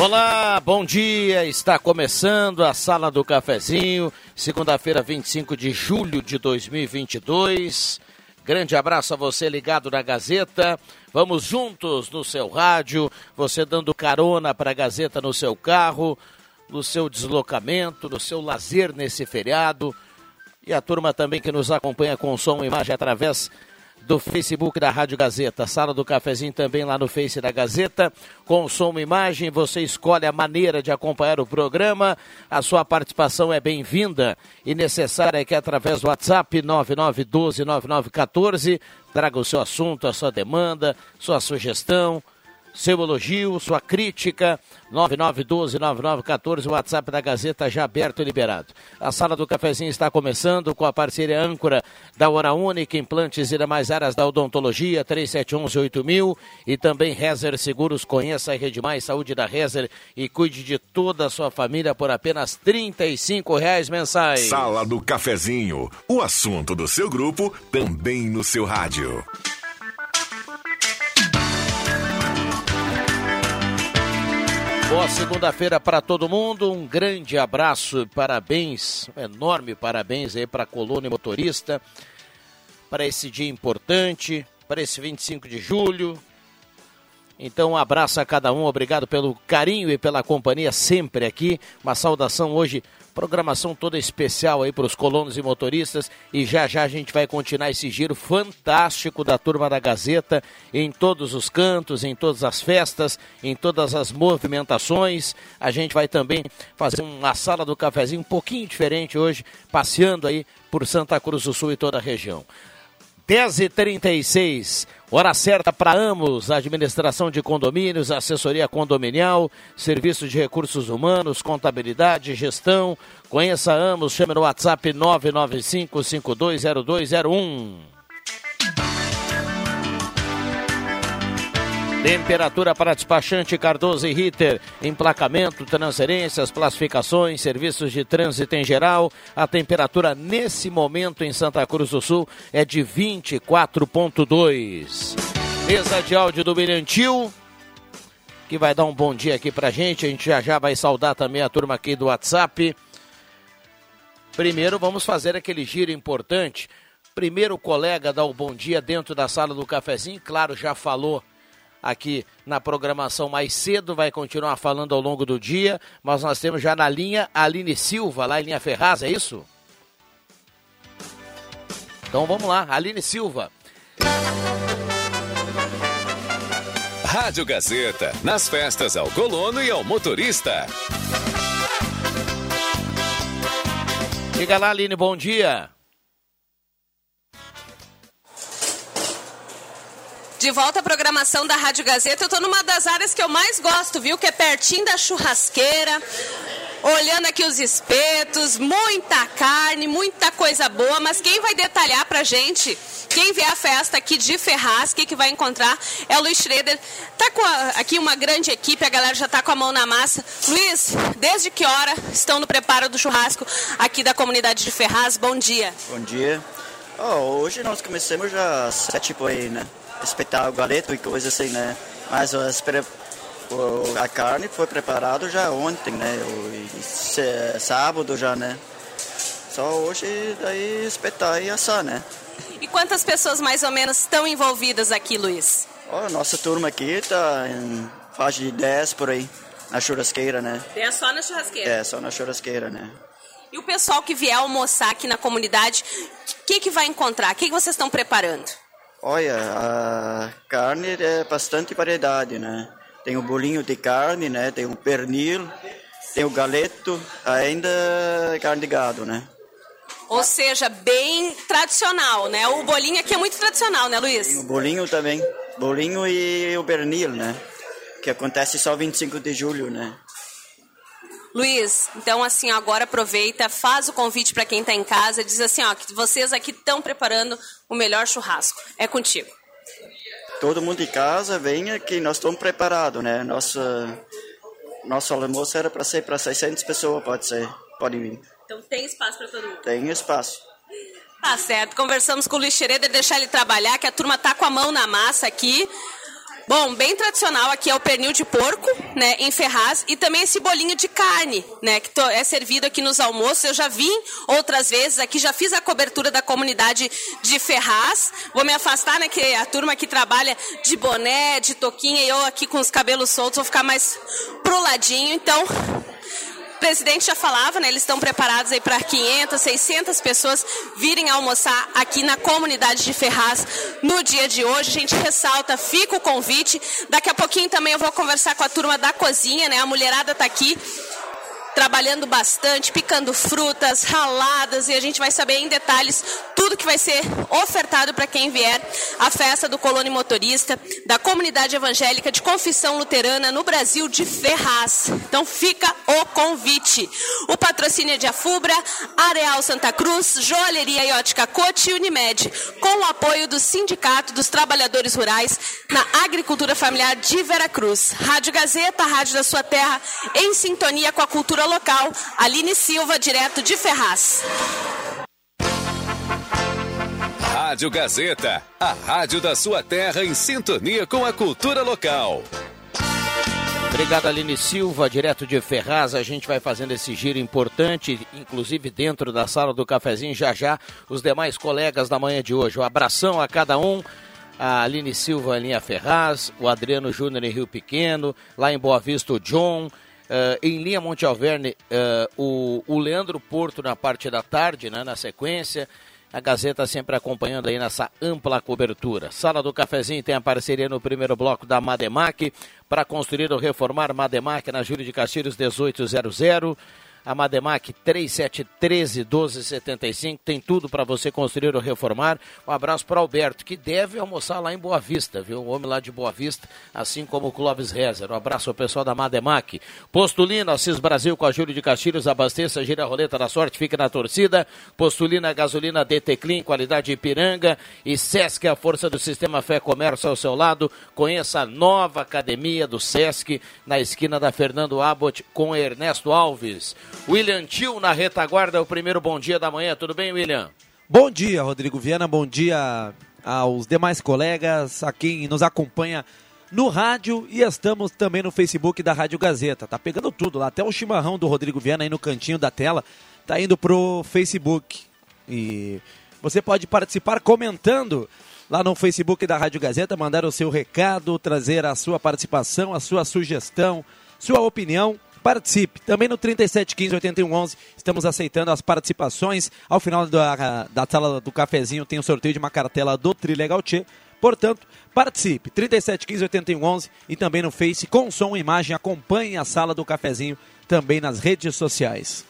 Olá, bom dia. Está começando a Sala do Cafezinho, segunda-feira, 25 de julho de 2022. Grande abraço a você ligado na Gazeta. Vamos juntos no seu rádio, você dando carona para a Gazeta no seu carro, no seu deslocamento, no seu lazer nesse feriado. E a turma também que nos acompanha com som e imagem através do Facebook da Rádio Gazeta. Sala do Cafezinho também lá no Face da Gazeta. Com som e imagem, você escolhe a maneira de acompanhar o programa. A sua participação é bem-vinda e necessária que através do WhatsApp 99129914 traga o seu assunto, a sua demanda, sua sugestão seu elogio, sua crítica, 9912-9914, o WhatsApp da Gazeta já aberto e liberado. A sala do cafezinho está começando com a parceria âncora da Hora Única, implantes e demais áreas da odontologia, 3711-8000 e também Rezer Seguros, conheça a Rede Mais Saúde da Rezer e cuide de toda a sua família por apenas R$ reais mensais. Sala do cafezinho, o assunto do seu grupo também no seu rádio. Boa segunda-feira para todo mundo. Um grande abraço, parabéns, um enorme parabéns aí para a coluna motorista, para esse dia importante, para esse 25 de julho. Então, um abraço a cada um, obrigado pelo carinho e pela companhia sempre aqui. Uma saudação hoje Programação toda especial aí para os colonos e motoristas e já já a gente vai continuar esse giro fantástico da turma da Gazeta em todos os cantos, em todas as festas, em todas as movimentações. A gente vai também fazer uma sala do cafezinho um pouquinho diferente hoje, passeando aí por Santa Cruz do Sul e toda a região. 10h36, hora certa para Amos, administração de condomínios, assessoria condominial, serviços de recursos humanos, contabilidade, gestão. Conheça Amos, chame no WhatsApp 995 520201. Temperatura para despachante Cardoso e Ritter, emplacamento, transferências, classificações, serviços de trânsito em geral. A temperatura nesse momento em Santa Cruz do Sul é de 24.2. Mesa de áudio do Mirantil, que vai dar um bom dia aqui pra gente. A gente já já vai saudar também a turma aqui do WhatsApp. Primeiro vamos fazer aquele giro importante. Primeiro o colega dá o bom dia dentro da sala do cafezinho, claro, já falou aqui na programação mais cedo, vai continuar falando ao longo do dia, mas nós temos já na linha a Aline Silva, lá em linha Ferraz, é isso? Então vamos lá, Aline Silva. Rádio Gazeta, nas festas ao colono e ao motorista. Diga lá, Aline, bom dia. De volta à programação da Rádio Gazeta, eu estou numa das áreas que eu mais gosto, viu? Que é pertinho da churrasqueira. Olhando aqui os espetos, muita carne, muita coisa boa, mas quem vai detalhar pra gente, quem vier a festa aqui de Ferraz, que, que vai encontrar é o Luiz Schroeder. Tá com a, aqui uma grande equipe, a galera já tá com a mão na massa. Luiz, desde que hora estão no preparo do churrasco aqui da comunidade de Ferraz? Bom dia. Bom dia. Oh, hoje nós começamos já sete por aí, né? Espetar o galeto e coisa assim, né? Mas a carne foi preparada já ontem, né? O, sábado já, né? Só hoje daí espetar e assar, né? E quantas pessoas mais ou menos estão envolvidas aqui, Luiz? Oh, nossa turma aqui tá em faixa de 10 por aí, na churrasqueira, né? 10 só na churrasqueira? É, só na churrasqueira, né? E o pessoal que vier almoçar aqui na comunidade, o que, que vai encontrar? O que, que vocês estão preparando? Olha, a carne é bastante variedade, né? Tem o bolinho de carne, né? Tem o pernil, tem o galeto, ainda carne de gado, né? Ou seja, bem tradicional, né? O bolinho aqui é muito tradicional, né, Luiz? Tem o bolinho também. Bolinho e o pernil, né? Que acontece só 25 de julho, né? Luiz, então assim, agora aproveita, faz o convite para quem está em casa, diz assim, ó, que vocês aqui estão preparando o melhor churrasco. É contigo. Todo mundo em casa, venha que nós estamos preparados, né? Nossa, nosso almoço era para ser para 600 pessoas, pode ser, pode vir. Então tem espaço para todo mundo? Tem espaço. Tá certo, conversamos com o Luiz Xereda, deixar ele trabalhar, que a turma tá com a mão na massa aqui. Bom, bem tradicional aqui é o pernil de porco, né, em Ferraz, e também esse bolinho de carne, né, que é servido aqui nos almoços. Eu já vim outras vezes aqui, já fiz a cobertura da comunidade de Ferraz. Vou me afastar, né, que a turma aqui trabalha de boné, de toquinha, e eu aqui com os cabelos soltos vou ficar mais pro ladinho. Então, presidente já falava, né? Eles estão preparados aí para 500, 600 pessoas virem almoçar aqui na comunidade de Ferraz no dia de hoje. A gente ressalta, fica o convite. Daqui a pouquinho também eu vou conversar com a turma da cozinha, né? A mulherada está aqui trabalhando bastante, picando frutas, raladas e a gente vai saber em detalhes tudo que vai ser ofertado para quem vier à festa do Colônia Motorista da comunidade evangélica de confissão luterana no Brasil de Ferraz. Então fica o convite. O patrocínio é de Afubra, Areal Santa Cruz, Joalheria Iótica Cote e Unimed, com o apoio do Sindicato dos Trabalhadores Rurais na Agricultura Familiar de Veracruz. Rádio Gazeta, Rádio da Sua Terra, em sintonia com a cultura local. Aline Silva, direto de Ferraz. Rádio Gazeta, a rádio da sua terra em sintonia com a cultura local. Obrigado, Aline Silva, direto de Ferraz. A gente vai fazendo esse giro importante, inclusive dentro da sala do cafezinho, já já, os demais colegas da manhã de hoje. Um abração a cada um. A Aline Silva em linha Ferraz, o Adriano Júnior em Rio Pequeno, lá em Boa Vista o John, Uh, em linha Monte Alverne, uh, o, o Leandro Porto na parte da tarde, né, na sequência. A Gazeta sempre acompanhando aí nessa ampla cobertura. Sala do Cafezinho tem a parceria no primeiro bloco da Mademac para construir ou reformar Mademac na Júlio de Castilhos 1800 a Mademac 3713 1275 tem tudo para você construir ou reformar. Um abraço para Alberto, que deve almoçar lá em Boa Vista, viu? Um homem lá de Boa Vista, assim como o Clóvis Rezer. Um abraço ao pessoal da Mademac. Postulina, Assis Brasil com a Júlio de Castilhos, abasteça, gira a roleta da sorte, fica na torcida. Postulina, gasolina DT Clean, qualidade Ipiranga. E Sesc, a força do sistema Fé Comércio ao seu lado. Conheça a nova academia do Sesc, na esquina da Fernando Abbott com Ernesto Alves. William Tio na retaguarda, o primeiro bom dia da manhã. Tudo bem, William? Bom dia, Rodrigo Viana. Bom dia aos demais colegas, a quem nos acompanha no rádio e estamos também no Facebook da Rádio Gazeta. Tá pegando tudo lá, até o chimarrão do Rodrigo Viana aí no cantinho da tela tá indo pro Facebook. E você pode participar comentando lá no Facebook da Rádio Gazeta, mandar o seu recado, trazer a sua participação, a sua sugestão, sua opinião participe. Também no 3715 8111 estamos aceitando as participações. Ao final da, da sala do cafezinho tem o um sorteio de uma cartela do Trilegal Tchê. Portanto, participe. 3715 8111 e também no Face com som e imagem. Acompanhe a sala do cafezinho também nas redes sociais.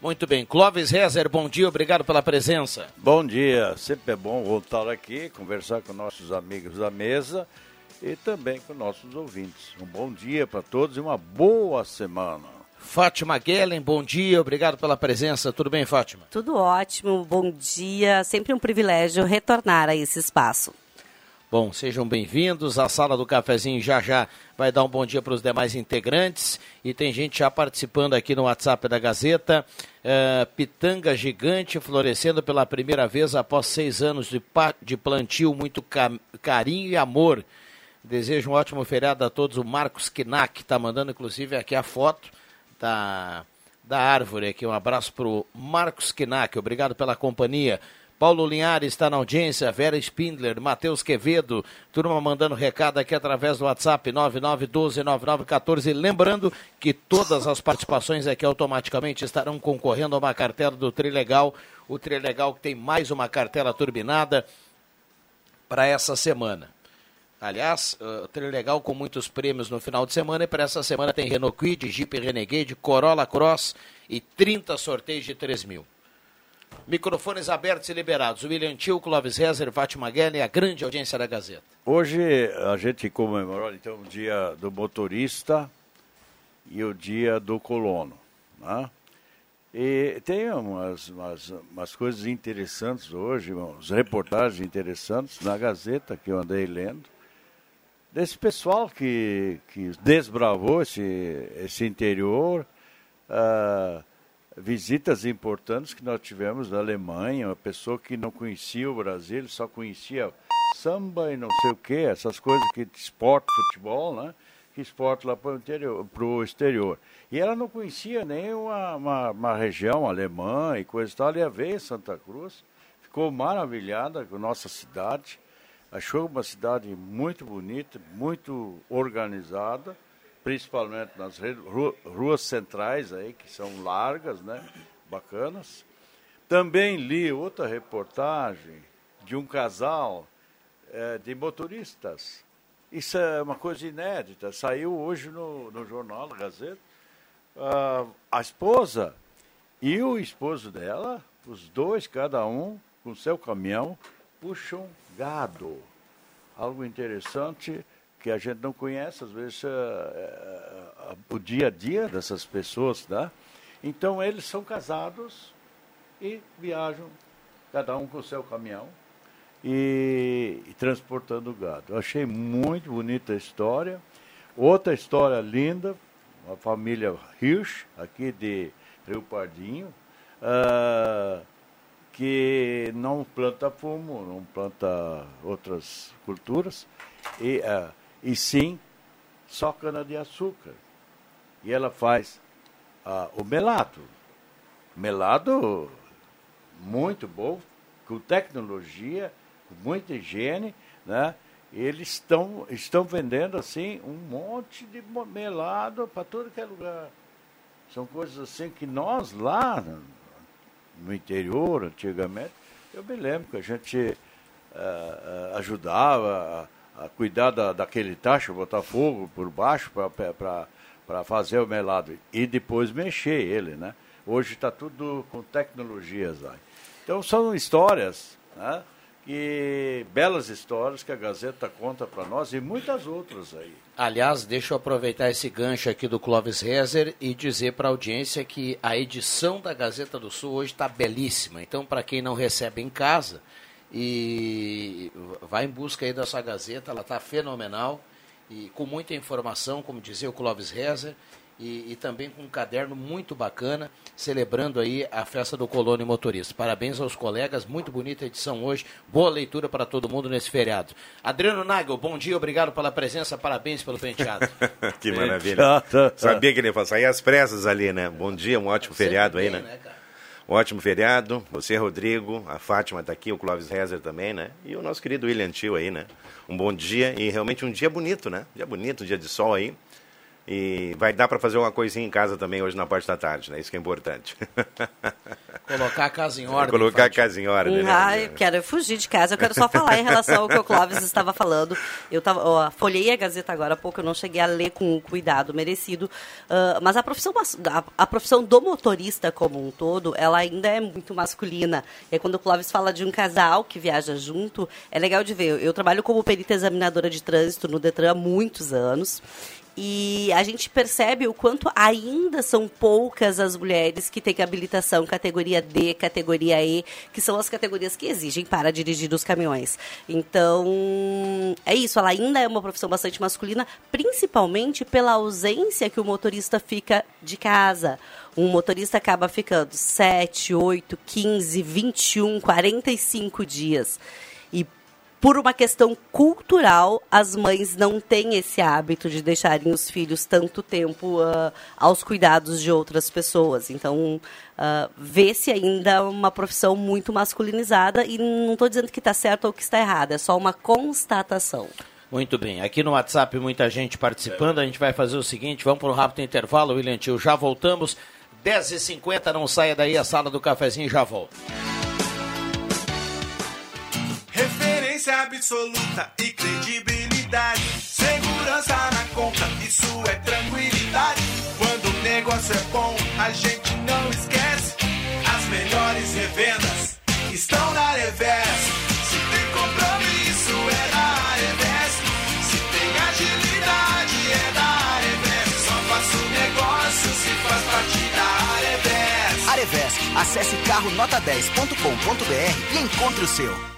Muito bem. Clóvis Rezer, bom dia, obrigado pela presença. Bom dia, sempre é bom voltar aqui, conversar com nossos amigos da mesa e também com nossos ouvintes. Um bom dia para todos e uma boa semana. Fátima Guellen, bom dia, obrigado pela presença. Tudo bem, Fátima? Tudo ótimo, bom dia. Sempre um privilégio retornar a esse espaço. Bom, sejam bem-vindos. A sala do cafezinho já já vai dar um bom dia para os demais integrantes. E tem gente já participando aqui no WhatsApp da Gazeta. Uh, pitanga gigante florescendo pela primeira vez após seis anos de, de plantio. Muito carinho e amor Desejo um ótimo feriado a todos. O Marcos Kinak está mandando, inclusive, aqui a foto da, da árvore. Aqui um abraço para o Marcos Kinak. Obrigado pela companhia. Paulo Linhares está na audiência, Vera Spindler, Matheus Quevedo, turma mandando recado aqui através do WhatsApp 99129914. Lembrando que todas as participações aqui automaticamente estarão concorrendo a uma cartela do Trilegal. O Trilegal que tem mais uma cartela turbinada para essa semana. Aliás, uh, legal com muitos prêmios no final de semana e para essa semana tem Renault Kwid, Jeep Renegade, Corolla Cross e 30 sorteios de 3 mil. Microfones abertos e liberados. William Tio, Clóvis Rezer, Fátima Guerra e a grande audiência da Gazeta. Hoje a gente comemorou então o dia do motorista e o dia do colono. Né? E tem umas, umas, umas coisas interessantes hoje, umas reportagens interessantes na Gazeta que eu andei lendo, desse pessoal que, que desbravou esse, esse interior, uh, visitas importantes que nós tivemos na Alemanha, uma pessoa que não conhecia o Brasil, só conhecia samba e não sei o que, essas coisas que esporte, futebol, né? Que esporte lá para o interior, pro exterior. E ela não conhecia nem uma, uma, região alemã e coisa e tal. Ia ver em Santa Cruz, ficou maravilhada com a nossa cidade, achou uma cidade muito bonita, muito organizada, principalmente nas ruas centrais aí, que são largas, né? Bacanas. Também li outra reportagem de um casal é, de motoristas. Isso é uma coisa inédita. Saiu hoje no, no jornal, na Gazeta uh, a esposa e o esposo dela, os dois, cada um, com seu caminhão, puxam Algo interessante que a gente não conhece, às vezes, uh, uh, o dia a dia dessas pessoas, né? Então, eles são casados e viajam, cada um com seu caminhão, e, e transportando gado. Eu achei muito bonita a história. Outra história linda, uma família Hirsch, aqui de Rio Pardinho, uh, que não planta fumo, não planta outras culturas, e, uh, e sim só cana-de-açúcar. E ela faz uh, o melado. Melado muito bom, com tecnologia, com muita higiene, né? eles estão, estão vendendo assim um monte de melado para todo que é lugar. São coisas assim que nós lá no interior, antigamente, eu me lembro que a gente uh, ajudava a, a cuidar da, daquele tacho, botar fogo por baixo para fazer o melado e depois mexer ele, né? Hoje está tudo com tecnologias lá. Então são histórias, né? E belas histórias que a Gazeta conta para nós e muitas outras aí. Aliás, deixa eu aproveitar esse gancho aqui do Clóvis Rezer e dizer para a audiência que a edição da Gazeta do Sul hoje está belíssima. Então, para quem não recebe em casa, e vai em busca aí da sua Gazeta, ela está fenomenal e com muita informação, como dizia o Clóvis Rezer e, e, também com um caderno muito bacana, celebrando aí a festa do Colônia Motorista. Parabéns aos colegas, muito bonita edição hoje, boa leitura para todo mundo nesse feriado. Adriano Nagel, bom dia, obrigado pela presença, parabéns pelo penteado. que maravilha. Sabia que ele ia falar, sair as pressas ali, né? Bom dia, um ótimo feriado aí, né? né um ótimo feriado, você, Rodrigo, a Fátima está aqui, o Clóvis Rezer também, né? E o nosso querido William Tio aí, né? Um bom dia e realmente um dia bonito, né? Dia bonito, um dia de sol aí. E vai dar para fazer uma coisinha em casa também hoje na parte da tarde, né? Isso que é importante. Colocar a casa em ordem. Colocar a casa em ordem, né? Ah, eu quero fugir de casa. Eu quero só falar em relação ao que o Clóvis estava falando. Eu tava, ó, folhei a Gazeta agora há pouco, eu não cheguei a ler com o cuidado merecido. Uh, mas a profissão, a, a, profissão do motorista como um todo, ela ainda é muito masculina. E aí, quando o Clóvis fala de um casal que viaja junto, é legal de ver. Eu trabalho como perita examinadora de trânsito no Detran há muitos anos. E a gente percebe o quanto ainda são poucas as mulheres que têm habilitação categoria D, categoria E, que são as categorias que exigem para dirigir os caminhões. Então, é isso, ela ainda é uma profissão bastante masculina, principalmente pela ausência que o motorista fica de casa. Um motorista acaba ficando 7, 8, 15, 21, 45 dias. Por uma questão cultural, as mães não têm esse hábito de deixarem os filhos tanto tempo uh, aos cuidados de outras pessoas. Então, uh, vê-se ainda uma profissão muito masculinizada e não estou dizendo que está certo ou que está errado, é só uma constatação. Muito bem. Aqui no WhatsApp, muita gente participando. A gente vai fazer o seguinte: vamos para um rápido intervalo, William Tio. Já voltamos. 10h50, não saia daí, a sala do cafezinho já volta. Transparência absoluta e credibilidade. Segurança na conta, isso é tranquilidade. Quando o negócio é bom, a gente não esquece. As melhores revendas estão na Revés. Se tem compromisso, é da Revés. Se tem agilidade, é da Revés. Só faço negócio se faz parte da Revés. Arevés. Acesse carro nota10.com.br e encontre o seu.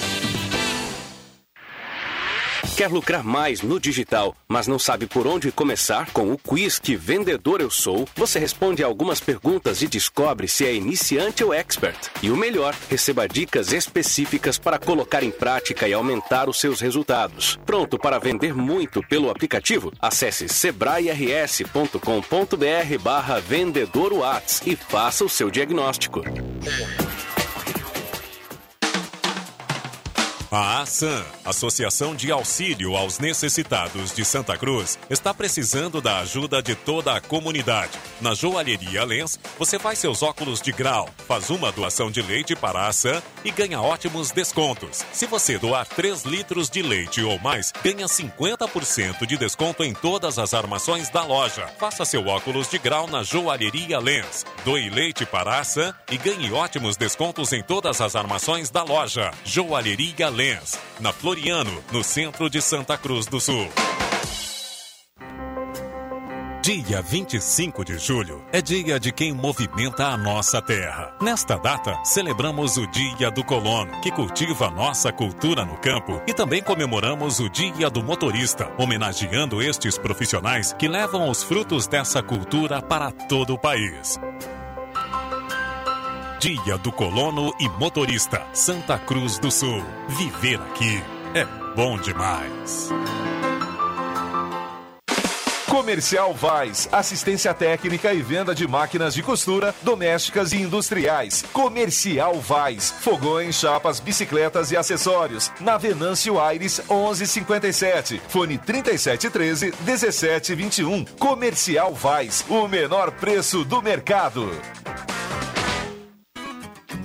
Quer lucrar mais no digital, mas não sabe por onde começar? Com o quiz Que Vendedor Eu Sou, você responde algumas perguntas e descobre se é iniciante ou expert. E o melhor, receba dicas específicas para colocar em prática e aumentar os seus resultados. Pronto para vender muito pelo aplicativo? Acesse sebrae-rs.com.br barra vendedor e faça o seu diagnóstico. A ASAM, Associação de Auxílio aos Necessitados de Santa Cruz, está precisando da ajuda de toda a comunidade. Na Joalheria Lens, você faz seus óculos de grau, faz uma doação de leite para a ASAM e ganha ótimos descontos. Se você doar 3 litros de leite ou mais, ganha 50% de desconto em todas as armações da loja. Faça seu óculos de grau na Joalheria Lens. Doe leite para a ASAM e ganhe ótimos descontos em todas as armações da loja. Joalheria Lens na Floriano, no centro de Santa Cruz do Sul. Dia 25 de julho é dia de quem movimenta a nossa terra. Nesta data, celebramos o Dia do Colono, que cultiva nossa cultura no campo, e também comemoramos o Dia do Motorista, homenageando estes profissionais que levam os frutos dessa cultura para todo o país. Dia do Colono e Motorista, Santa Cruz do Sul. Viver aqui é bom demais. Comercial Vaz, assistência técnica e venda de máquinas de costura, domésticas e industriais. Comercial Vaz, fogões, chapas, bicicletas e acessórios. Na Venâncio Aires 1157, fone 3713 1721. Comercial Vaz, o menor preço do mercado.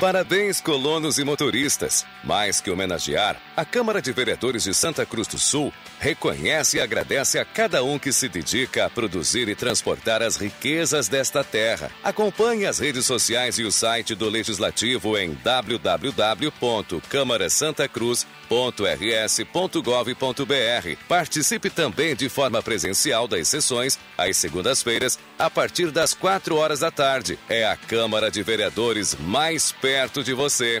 Parabéns, colonos e motoristas. Mais que homenagear, a Câmara de Vereadores de Santa Cruz do Sul reconhece e agradece a cada um que se dedica a produzir e transportar as riquezas desta terra. Acompanhe as redes sociais e o site do Legislativo em www.câmarasantacruz.rs.gov.br. Participe também de forma presencial das sessões, às segundas-feiras, a partir das 4 horas da tarde. É a Câmara de Vereadores mais perto de você.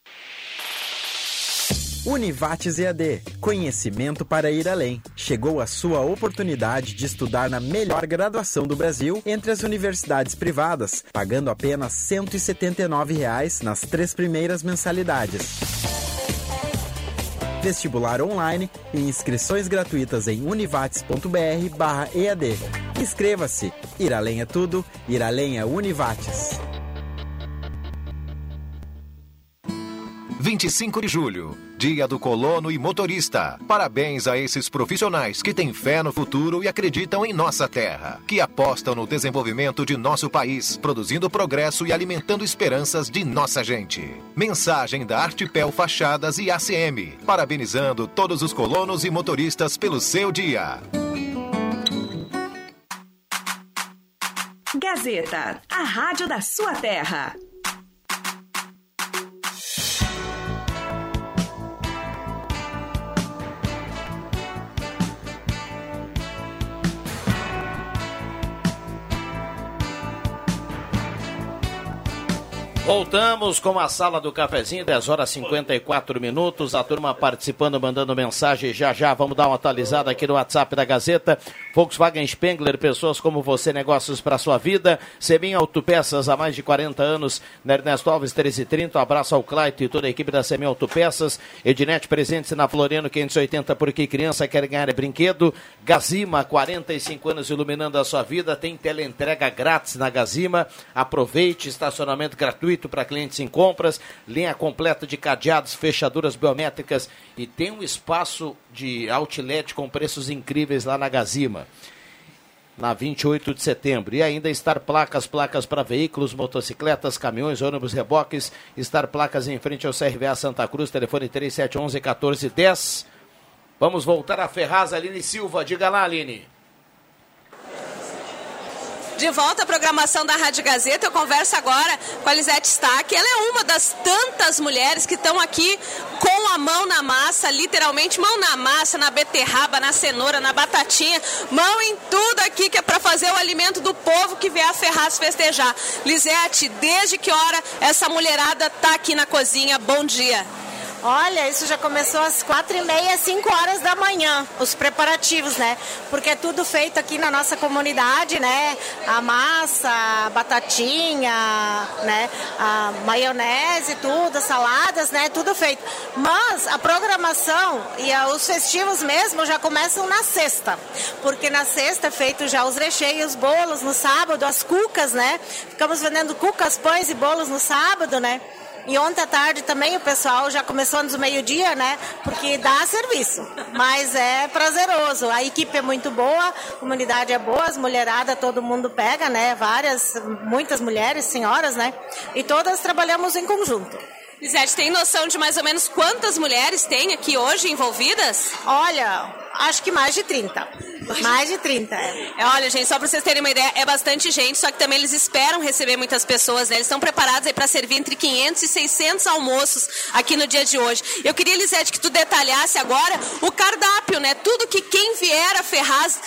Univates EAD, conhecimento para ir além. Chegou a sua oportunidade de estudar na melhor graduação do Brasil entre as universidades privadas, pagando apenas 179 reais nas três primeiras mensalidades. Vestibular online e inscrições gratuitas em univates.br/ead. Inscreva-se. Ir além é tudo, ir além é Univates. 25 de julho, Dia do Colono e Motorista. Parabéns a esses profissionais que têm fé no futuro e acreditam em nossa terra, que apostam no desenvolvimento de nosso país, produzindo progresso e alimentando esperanças de nossa gente. Mensagem da Artipel Fachadas e ACM, parabenizando todos os colonos e motoristas pelo seu dia. Gazeta, a rádio da sua terra. Voltamos com a sala do cafezinho, 10 horas 54 minutos. A turma participando, mandando mensagem. Já já vamos dar uma atualizada aqui no WhatsApp da Gazeta. Volkswagen Spengler, pessoas como você, negócios para sua vida. Semin Autopeças há mais de 40 anos. Na Ernesto Alves 1330. Um abraço ao Claito e toda a equipe da Semin Autopeças. Ednet presente na Floriano 580, porque criança quer ganhar brinquedo. Gazima, 45 anos iluminando a sua vida. Tem teleentrega grátis na Gazima. Aproveite, estacionamento gratuito para clientes em compras, linha completa de cadeados, fechaduras biométricas e tem um espaço de outlet com preços incríveis lá na Gazima. Na 28 de setembro. E ainda estar placas, placas para veículos, motocicletas, caminhões, ônibus, reboques. Estar placas em frente ao CRVA Santa Cruz, telefone 3711 1410. Vamos voltar a Ferraz, Aline Silva. Diga lá, Aline. De volta à programação da Rádio Gazeta, eu converso agora com a Lisete Stack. Ela é uma das tantas mulheres que estão aqui com a mão na massa, literalmente mão na massa, na beterraba, na cenoura, na batatinha, mão em tudo aqui que é para fazer o alimento do povo que vier a Ferraz festejar. Lisete, desde que hora essa mulherada está aqui na cozinha? Bom dia. Olha, isso já começou às quatro e meia, cinco horas da manhã, os preparativos, né? Porque é tudo feito aqui na nossa comunidade, né? A massa, a batatinha, né? A maionese, tudo, as saladas, né? Tudo feito. Mas a programação e os festivos mesmo já começam na sexta, porque na sexta é feito já os recheios, bolos no sábado, as cucas, né? Ficamos vendendo cucas, pães e bolos no sábado, né? E ontem à tarde também o pessoal já começou do meio-dia, né? Porque dá serviço. Mas é prazeroso. A equipe é muito boa, a comunidade é boa, as mulheradas todo mundo pega, né? Várias, muitas mulheres, senhoras, né? E todas trabalhamos em conjunto. Lisete, tem noção de mais ou menos quantas mulheres tem aqui hoje envolvidas? Olha, acho que mais de 30. Mais de 30, é. É, Olha, gente, só para vocês terem uma ideia, é bastante gente, só que também eles esperam receber muitas pessoas, né? Eles estão preparados aí para servir entre 500 e 600 almoços aqui no dia de hoje. Eu queria, Lisete, que tu detalhasse agora o cardápio, né? Tudo que quem vier a Ferraz,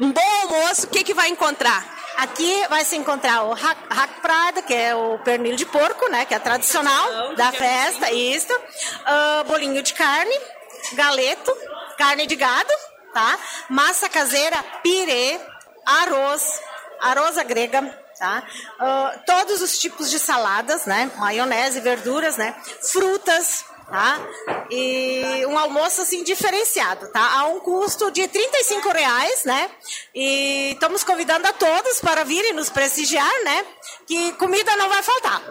um bom almoço, o que, que vai encontrar? Aqui vai se encontrar o hack, hack prada, que é o pernil de porco, né? Que é tradicional da festa, isso. Ah, bolinho de carne, galeto, carne de gado, tá? Massa caseira, pirê, arroz, arroz grega, tá? Ah, todos os tipos de saladas, né? Maionese, verduras, né? Frutas, tá? E um almoço assim diferenciado, tá? A um custo de 35 reais, né? E estamos convidando a todos para virem nos prestigiar, né? Que comida não vai faltar.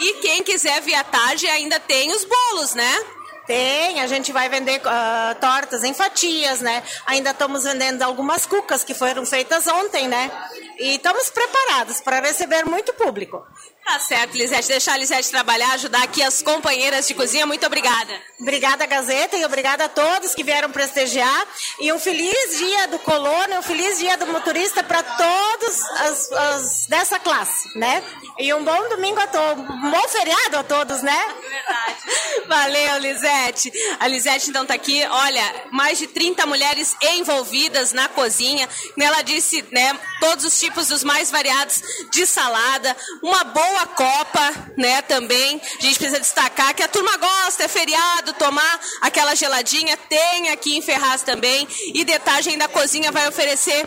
E quem quiser vir à tarde ainda tem os bolos, né? Tem, a gente vai vender ah, tortas em fatias, né? Ainda estamos vendendo algumas cucas que foram feitas ontem, né? E estamos preparados para receber muito público. Tá certo, Lisete. Deixar a Lisete trabalhar, ajudar aqui as companheiras de cozinha. Muito obrigada. Obrigada, Gazeta, e obrigada a todos que vieram prestigiar. E um feliz dia do colono, um feliz dia do motorista para todos as, as dessa classe, né? E um bom domingo a todos, um bom feriado a todos, né? Verdade. Valeu, Lisete. A Lisete então tá aqui, olha, mais de 30 mulheres envolvidas na cozinha. Ela disse, né, todos os tipos dos mais variados de salada, uma boa copa, né, também. A gente precisa destacar que a turma gosta, é feriado, tomar aquela geladinha, tem aqui em Ferraz também. E Detagem da Cozinha vai oferecer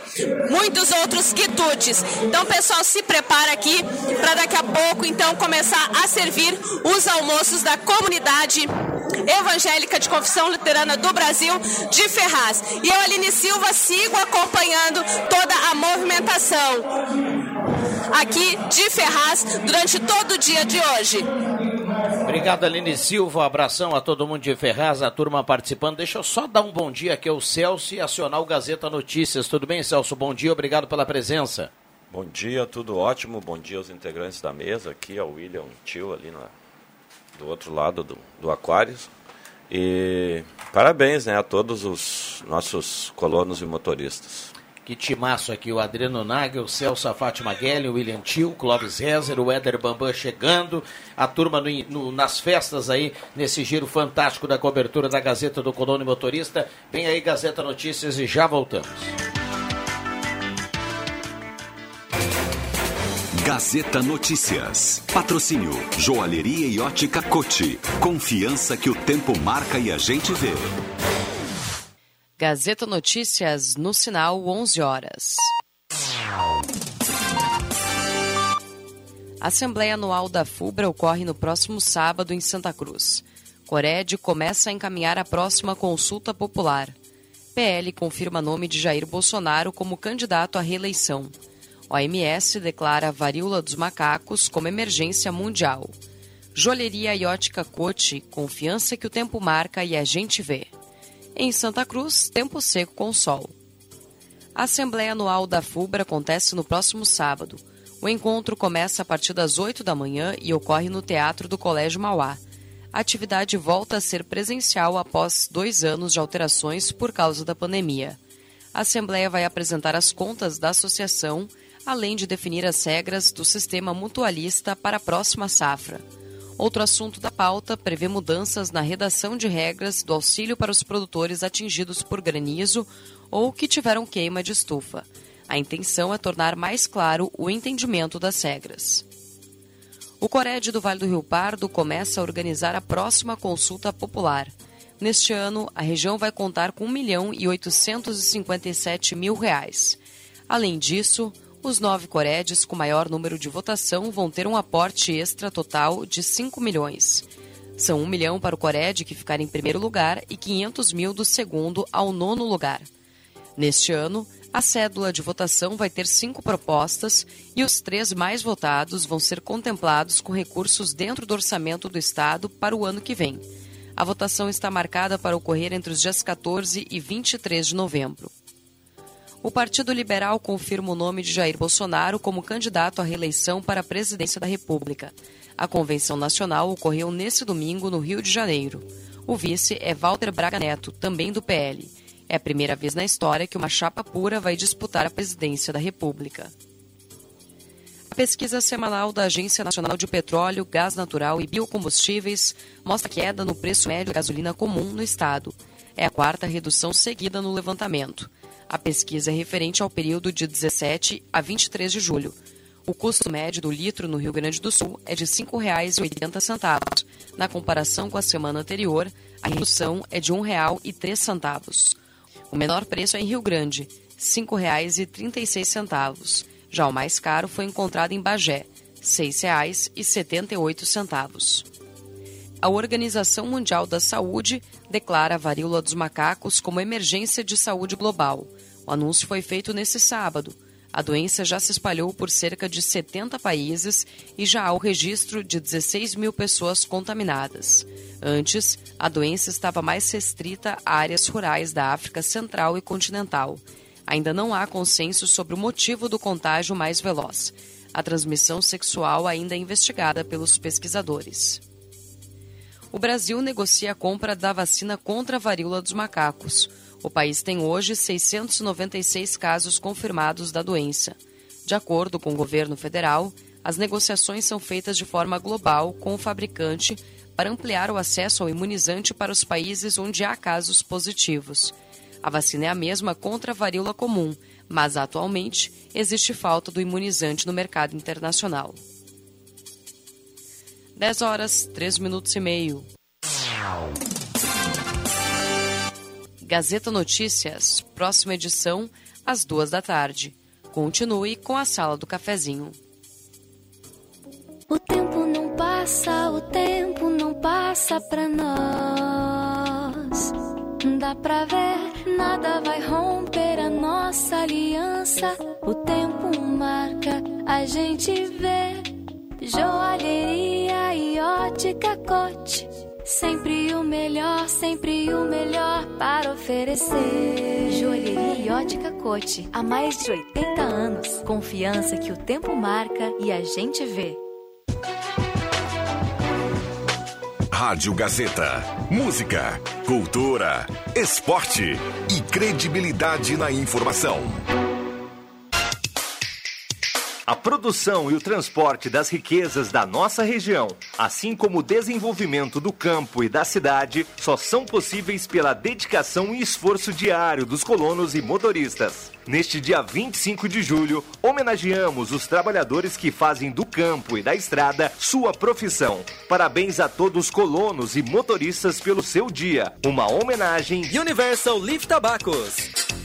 muitos outros quitutes. Então, pessoal, se prepara aqui para daqui a pouco, então, começar a servir os almoços da comunidade evangélica de confissão luterana do Brasil de Ferraz. E eu, Aline Silva, sigo acompanhando toda a movimentação aqui de Ferraz durante todo o dia de hoje. Obrigado, Aline Silva. Um abração a todo mundo de Ferraz, a turma participando. Deixa eu só dar um bom dia aqui ao Celso e acionar o Gazeta Notícias. Tudo bem, Celso? Bom dia, obrigado pela presença. Bom dia, tudo ótimo. Bom dia aos integrantes da mesa aqui, ao William Tio ali na, do outro lado do, do Aquários. E parabéns né, a todos os nossos colonos e motoristas. Que timaço aqui, o Adriano Nagel, o Celso a Fátima Guelli, o William Tio, o Clóvis Rezer, o Éder Bambam chegando, a turma no, no, nas festas aí, nesse giro fantástico da cobertura da Gazeta do Colono Motorista. Vem aí Gazeta Notícias e já voltamos. Gazeta Notícias. Patrocínio Joalheria e Ótica Cote. Confiança que o tempo marca e a gente vê. Gazeta Notícias no sinal 11 horas. A Assembleia Anual da FUBRA ocorre no próximo sábado em Santa Cruz. Cored começa a encaminhar a próxima consulta popular. PL confirma nome de Jair Bolsonaro como candidato à reeleição. OMS declara a varíola dos macacos como emergência mundial. Joalheria e ótica Cote, confiança que o tempo marca e a gente vê. Em Santa Cruz, tempo seco com sol. A Assembleia Anual da FUBRA acontece no próximo sábado. O encontro começa a partir das 8 da manhã e ocorre no Teatro do Colégio Mauá. A atividade volta a ser presencial após dois anos de alterações por causa da pandemia. A Assembleia vai apresentar as contas da associação, além de definir as regras do sistema mutualista para a próxima safra. Outro assunto da pauta prevê mudanças na redação de regras do auxílio para os produtores atingidos por granizo ou que tiveram queima de estufa. A intenção é tornar mais claro o entendimento das regras. O Cored do Vale do Rio Pardo começa a organizar a próxima consulta popular. Neste ano, a região vai contar com 1 milhão e 857 mil reais. Além disso, os nove Coredes com maior número de votação vão ter um aporte extra total de 5 milhões. São 1 milhão para o Cored, que ficar em primeiro lugar, e 500 mil do segundo ao nono lugar. Neste ano, a cédula de votação vai ter cinco propostas e os três mais votados vão ser contemplados com recursos dentro do orçamento do Estado para o ano que vem. A votação está marcada para ocorrer entre os dias 14 e 23 de novembro. O Partido Liberal confirma o nome de Jair Bolsonaro como candidato à reeleição para a presidência da República. A convenção nacional ocorreu nesse domingo no Rio de Janeiro. O vice é Walter Braga Neto, também do PL. É a primeira vez na história que uma chapa pura vai disputar a presidência da República. A pesquisa semanal da Agência Nacional de Petróleo, Gás Natural e Biocombustíveis mostra queda no preço médio da gasolina comum no estado. É a quarta redução seguida no levantamento. A pesquisa é referente ao período de 17 a 23 de julho. O custo médio do litro no Rio Grande do Sul é de R$ 5,80. Na comparação com a semana anterior, a redução é de R$ 1,03. O menor preço é em Rio Grande, R$ 5,36. Já o mais caro foi encontrado em Bagé, R$ 6,78. A Organização Mundial da Saúde declara a varíola dos macacos como emergência de saúde global. O anúncio foi feito nesse sábado. A doença já se espalhou por cerca de 70 países e já há o registro de 16 mil pessoas contaminadas. Antes, a doença estava mais restrita a áreas rurais da África Central e Continental. Ainda não há consenso sobre o motivo do contágio mais veloz. A transmissão sexual ainda é investigada pelos pesquisadores. O Brasil negocia a compra da vacina contra a varíola dos macacos. O país tem hoje 696 casos confirmados da doença. De acordo com o governo federal, as negociações são feitas de forma global com o fabricante para ampliar o acesso ao imunizante para os países onde há casos positivos. A vacina é a mesma contra a varíola comum, mas atualmente existe falta do imunizante no mercado internacional. 10 horas, 3 minutos e meio. Gazeta Notícias, próxima edição, às duas da tarde. Continue com a Sala do Cafezinho. O tempo não passa, o tempo não passa pra nós. Dá pra ver, nada vai romper a nossa aliança. O tempo marca, a gente vê. Joalheria e ótica cote Sempre o melhor, sempre o melhor para oferecer. Joalheria e ótica Cote. Há mais de 80 anos. Confiança que o tempo marca e a gente vê. Rádio Gazeta. Música, cultura, esporte e credibilidade na informação. A produção e o transporte das riquezas da nossa região, assim como o desenvolvimento do campo e da cidade, só são possíveis pela dedicação e esforço diário dos colonos e motoristas. Neste dia 25 de julho, homenageamos os trabalhadores que fazem do campo e da estrada sua profissão. Parabéns a todos os colonos e motoristas pelo seu dia. Uma homenagem Universal Leaf Tabacos.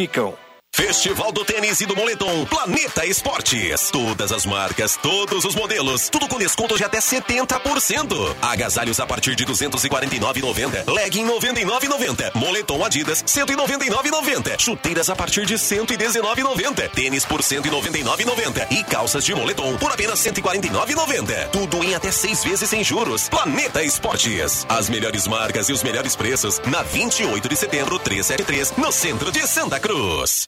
ficam. Festival do Tênis e do Moletom Planeta Esportes. Todas as marcas, todos os modelos, tudo com desconto de até 70%. Agasalhos a partir de 249,90. Legging 99,90. Moletom Adidas 199,90. Chuteiras a partir de 119,90. Tênis por 199,90 e calças de moletom por apenas 149,90. Tudo em até seis vezes sem juros. Planeta Esportes. As melhores marcas e os melhores preços na 28 de setembro 373 no centro de Santa Cruz.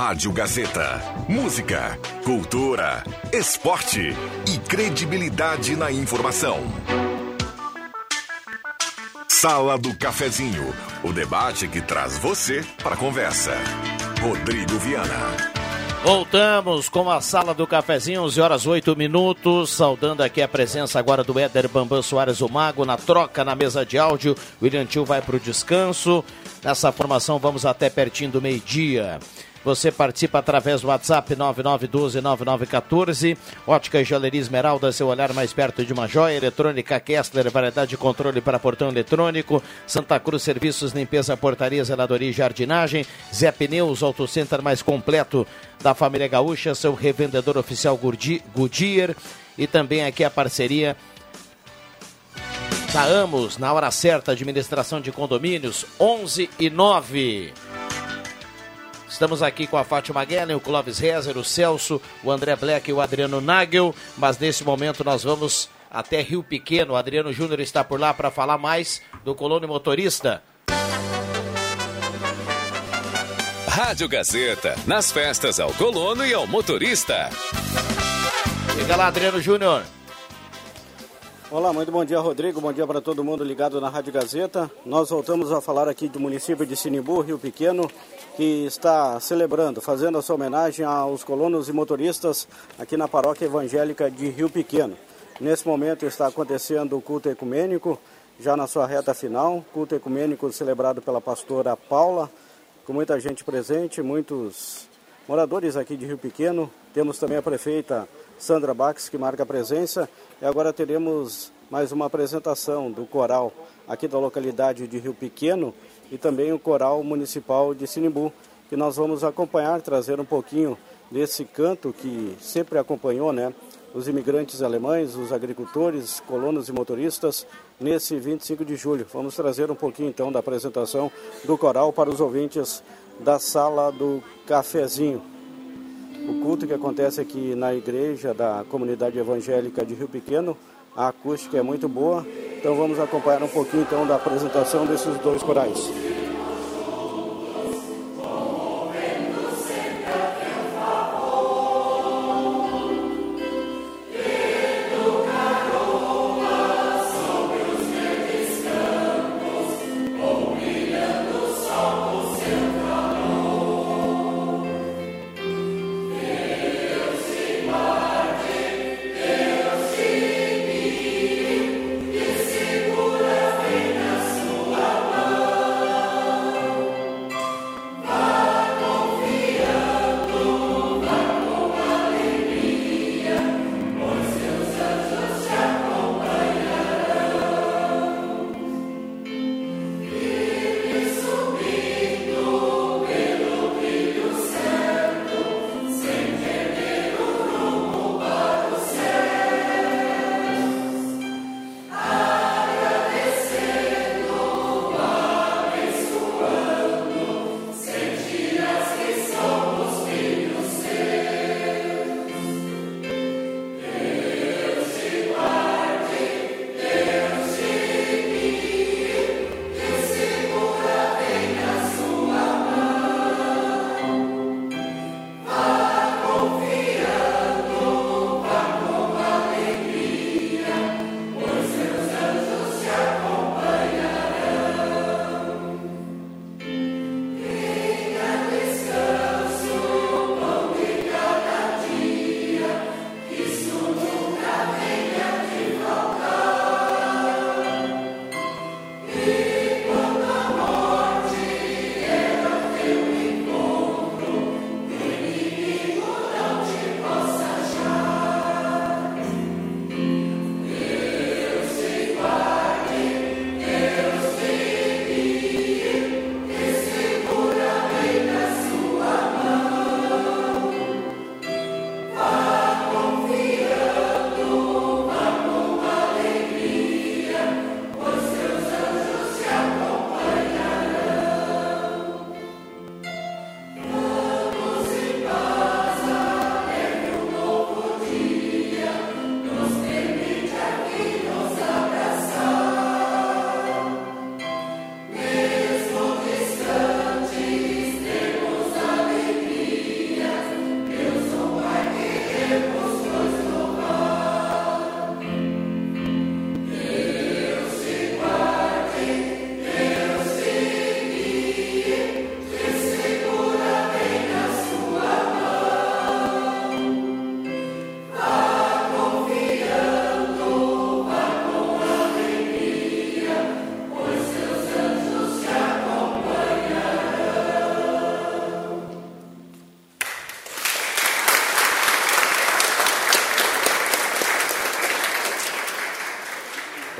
Rádio Gazeta. Música, cultura, esporte e credibilidade na informação. Sala do Cafezinho. O debate que traz você para a conversa. Rodrigo Viana. Voltamos com a sala do cafezinho, 11 horas 8 minutos. Saudando aqui a presença agora do Éder Bambam Soares, o Mago, na troca na mesa de áudio. William Tio vai para o descanso. Nessa formação, vamos até pertinho do meio-dia. Você participa através do WhatsApp 9912-9914. Ótica e Joalheria Esmeralda, seu olhar mais perto de uma joia. Eletrônica Kessler, variedade de controle para portão eletrônico. Santa Cruz Serviços, limpeza, portaria, zeladoria e jardinagem. Zé Pneus, Auto Center mais completo da família Gaúcha. Seu revendedor oficial Goodyear. E também aqui a parceria da Amos, na hora certa, administração de condomínios, 11 e 9. Estamos aqui com a Fátima Guerra, o Clóvis Rezer, o Celso, o André Black e o Adriano Nagel, mas nesse momento nós vamos até Rio Pequeno. O Adriano Júnior está por lá para falar mais do Colônia Motorista. Rádio Gazeta, nas festas ao colono e ao motorista. Chega lá, Adriano Júnior. Olá, muito bom dia, Rodrigo. Bom dia para todo mundo ligado na Rádio Gazeta. Nós voltamos a falar aqui do município de Sinimbu, Rio Pequeno, que está celebrando, fazendo a sua homenagem aos colonos e motoristas aqui na paróquia evangélica de Rio Pequeno. Nesse momento está acontecendo o culto ecumênico já na sua reta final. Culto ecumênico celebrado pela pastora Paula, com muita gente presente, muitos moradores aqui de Rio Pequeno. Temos também a prefeita Sandra Bax, que marca a presença. E agora teremos mais uma apresentação do coral aqui da localidade de Rio Pequeno e também o coral municipal de Sinimbu, que nós vamos acompanhar, trazer um pouquinho desse canto que sempre acompanhou, né? Os imigrantes alemães, os agricultores, colonos e motoristas, nesse 25 de julho. Vamos trazer um pouquinho então da apresentação do coral para os ouvintes da sala do cafezinho. O culto que acontece aqui na igreja da comunidade evangélica de Rio Pequeno, a acústica é muito boa. Então vamos acompanhar um pouquinho então da apresentação desses dois corais.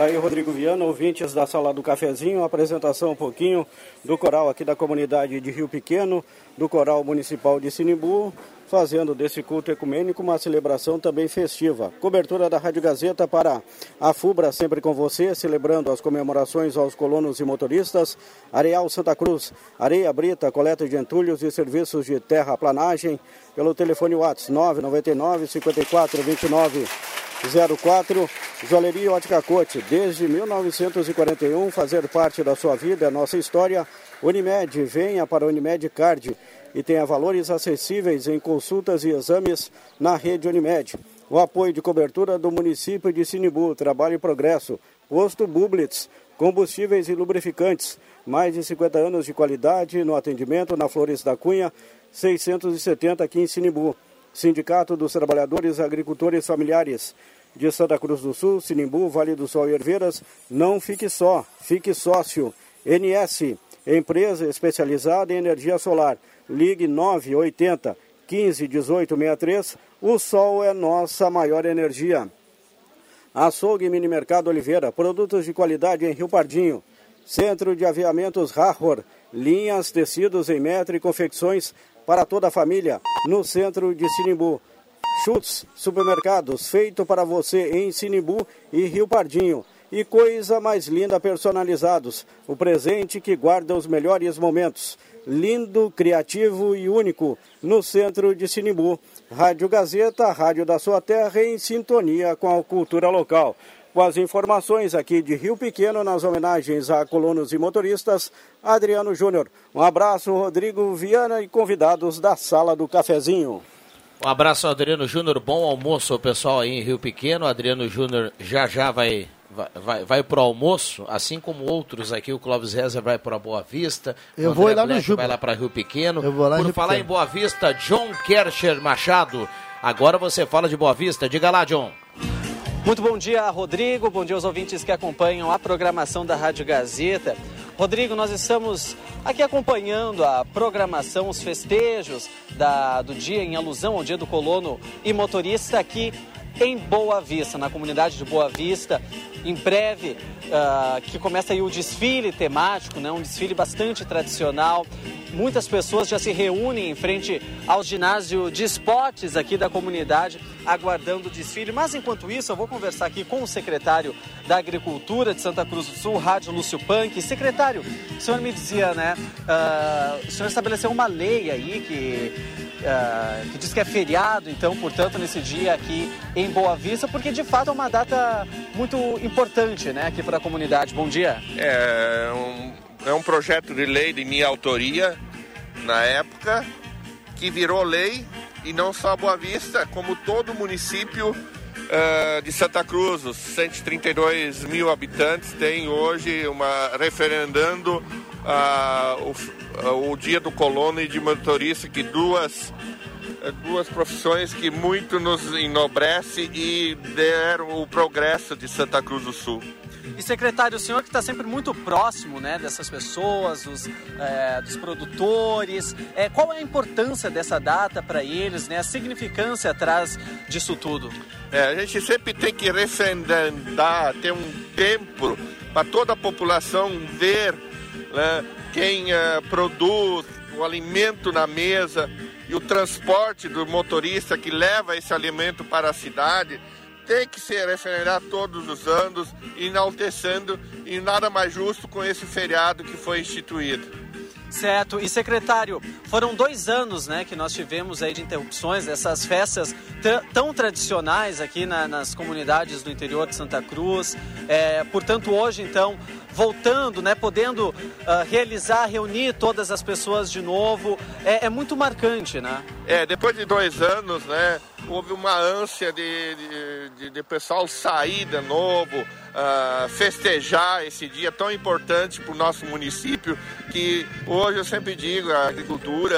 Aí, Rodrigo Viana, ouvintes da Sala do Cafezinho, apresentação um pouquinho do coral aqui da comunidade de Rio Pequeno, do coral municipal de Sinimbu, fazendo desse culto ecumênico uma celebração também festiva. Cobertura da Rádio Gazeta para a FUBRA, sempre com você, celebrando as comemorações aos colonos e motoristas. Areal Santa Cruz, areia brita, coleta de entulhos e serviços de terraplanagem, pelo telefone WhatsApp 999 54 29 04 Joalheria Ótica Cote, desde 1941, fazer parte da sua vida é nossa história. Unimed, venha para Unimed Card e tenha valores acessíveis em consultas e exames na rede Unimed. O apoio de cobertura do município de Sinibu, Trabalho e Progresso, Posto Bublitz, combustíveis e lubrificantes, mais de 50 anos de qualidade no atendimento na Flores da Cunha, 670 aqui em Sinibu. Sindicato dos Trabalhadores Agricultores Familiares. de Santa Cruz do Sul, Sinimbu, Vale do Sol e Herveiras. Não fique só, fique sócio. NS, empresa especializada em energia solar. Ligue 980 15 18 63. O sol é nossa maior energia. Açougue Mini Mercado Oliveira, produtos de qualidade em Rio Pardinho. Centro de Aviamentos Rahor, linhas, tecidos em metro e confecções para toda a família, no centro de Sinimbu. Chutes, supermercados, feito para você em Sinimbu e Rio Pardinho. E coisa mais linda personalizados, o presente que guarda os melhores momentos. Lindo, criativo e único, no centro de Sinimbu. Rádio Gazeta, rádio da sua terra, em sintonia com a cultura local. Com as informações aqui de Rio Pequeno, nas homenagens a colonos e motoristas, Adriano Júnior. Um abraço, Rodrigo Viana e convidados da Sala do Cafezinho. Um abraço, Adriano Júnior. Bom almoço, pessoal aí em Rio Pequeno. Adriano Júnior já já vai vai, vai, vai para o almoço, assim como outros aqui, o Clóvis Reza vai para Boa Vista, eu vou lá no Juba. vai lá para Rio Pequeno. Eu vou lá Por Rio falar Pequeno. em Boa Vista, John Kercher Machado. Agora você fala de Boa Vista. Diga lá, John. Muito bom dia, Rodrigo. Bom dia aos ouvintes que acompanham a programação da Rádio Gazeta. Rodrigo, nós estamos aqui acompanhando a programação, os festejos da, do dia em alusão ao Dia do Colono e Motorista aqui em Boa Vista, na comunidade de Boa Vista. Em breve, uh, que começa aí o desfile temático, né? um desfile bastante tradicional. Muitas pessoas já se reúnem em frente ao ginásio de esportes aqui da comunidade, aguardando o desfile. Mas enquanto isso, eu vou conversar aqui com o secretário da Agricultura de Santa Cruz do Sul, Rádio Lúcio Punk. Secretário, o senhor me dizia, né? Uh, o senhor estabeleceu uma lei aí que Uh, que diz que é feriado, então, portanto, nesse dia aqui em Boa Vista, porque de fato é uma data muito importante, né, aqui para a comunidade. Bom dia. É um, é um projeto de lei de minha autoria, na época, que virou lei, e não só Boa Vista, como todo município uh, de Santa Cruz, os 132 mil habitantes, tem hoje uma referendando uh, o, o dia do colono e de motorista, que duas duas profissões que muito nos enobrece e deram o progresso de Santa Cruz do Sul. E secretário, o senhor que está sempre muito próximo né, dessas pessoas, dos, é, dos produtores, é, qual é a importância dessa data para eles, né, a significância atrás disso tudo? É, a gente sempre tem que referendar, ter um tempo para toda a população ver né, quem é, produz o alimento na mesa e o transporte do motorista que leva esse alimento para a cidade tem que ser referendado todos os anos, enaltecendo e nada mais justo com esse feriado que foi instituído. Certo. E secretário, foram dois anos, né, que nós tivemos aí de interrupções dessas festas tão tradicionais aqui na, nas comunidades do interior de Santa Cruz. É, portanto, hoje, então, voltando, né, podendo uh, realizar, reunir todas as pessoas de novo, é, é, muito marcante, né? É, depois de dois anos, né, houve uma ânsia de, de, de, de pessoal sair de novo, uh, festejar esse dia tão importante para o nosso município, que hoje eu sempre digo, a agricultura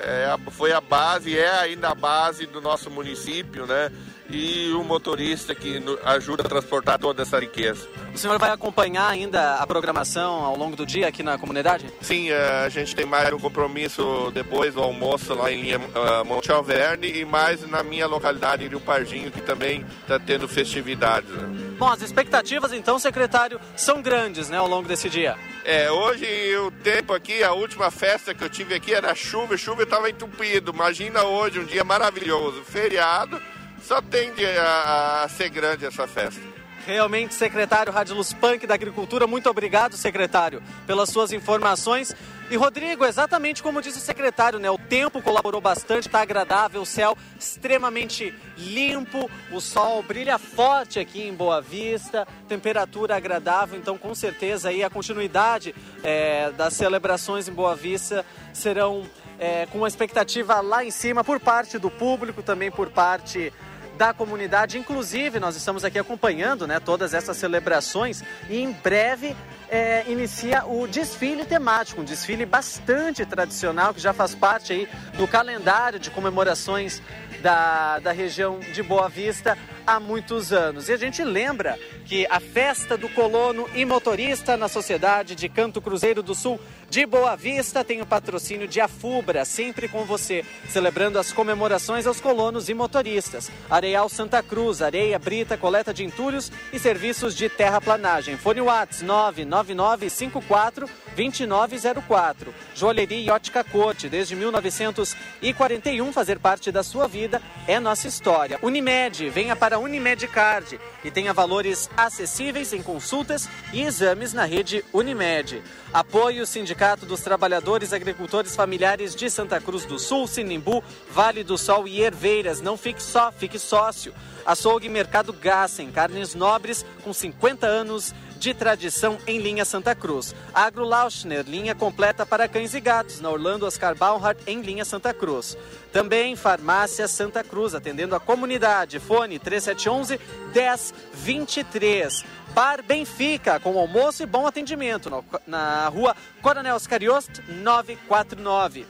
é, foi a base, é ainda a base do nosso município, né? E o motorista que ajuda a transportar toda essa riqueza. O senhor vai acompanhar ainda a programação ao longo do dia aqui na comunidade? Sim, a gente tem mais um compromisso depois do almoço lá em linha uh, Monte Alverne e mais na minha localidade, Rio Pardinho, que também está tendo festividades. Né? Bom, as expectativas então, secretário, são grandes né, ao longo desse dia. É, hoje o tempo aqui, a última festa que eu tive aqui era chuva, chuva estava entupido. Imagina hoje, um dia maravilhoso, feriado, só tende a, a ser grande essa festa. Realmente, secretário Radilus Punk da Agricultura, muito obrigado, secretário, pelas suas informações. E Rodrigo, exatamente como disse o secretário, né? O tempo colaborou bastante, está agradável, o céu extremamente limpo, o sol brilha forte aqui em Boa Vista, temperatura agradável, então com certeza aí a continuidade é, das celebrações em Boa Vista serão é, com uma expectativa lá em cima por parte do público, também por parte da comunidade. Inclusive, nós estamos aqui acompanhando né, todas essas celebrações e em breve é, inicia o desfile temático, um desfile bastante tradicional que já faz parte aí do calendário de comemorações da, da região de Boa Vista. há muitos anos. E a gente lembra que a festa do colono e motorista na Sociedade de Canto Cruzeiro do Sul de Boa Vista tem o patrocínio de Afubra, sempre com você, celebrando as comemorações aos colonos e motoristas. Areal Santa Cruz, areia, brita, coleta de entulhos e serviços de terraplanagem. Fone Whats 99954 2904. Joalheria e Ótica Corte, desde 1941, fazer parte da sua vida é nossa história. Unimed, venha para Unimed Card e tenha valores acessíveis em consultas e exames na rede Unimed. Apoio Sindicato dos Trabalhadores Agricultores Familiares de Santa Cruz do Sul, Sinimbu, Vale do Sol e Herveiras. Não fique só, fique sócio. Açougue Mercado Gassen, carnes nobres com 50 anos de tradição em linha Santa Cruz. Agro Lauschner, linha completa para cães e gatos, na Orlando Oscar Baumhart, em linha Santa Cruz. Também Farmácia Santa Cruz, atendendo a comunidade. Fone 3711 1023. Bar Benfica, com almoço e bom atendimento, na rua Coronel Oscariost 949.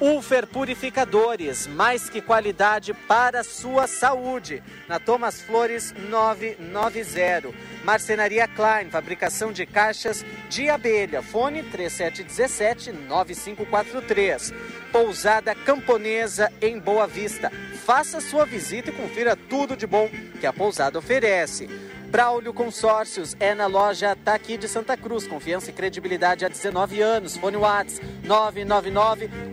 Ufer Purificadores, mais que qualidade para sua saúde. Na Thomas Flores 990. Marcenaria Klein, fabricação de caixas de abelha. Fone 3717 9543. Pousada Camponesa em Boa Vista. Faça sua visita e confira tudo de bom que a pousada oferece. Braulio Consórcios é na loja Taqui de Santa Cruz. Confiança e credibilidade há 19 anos. Fone Whats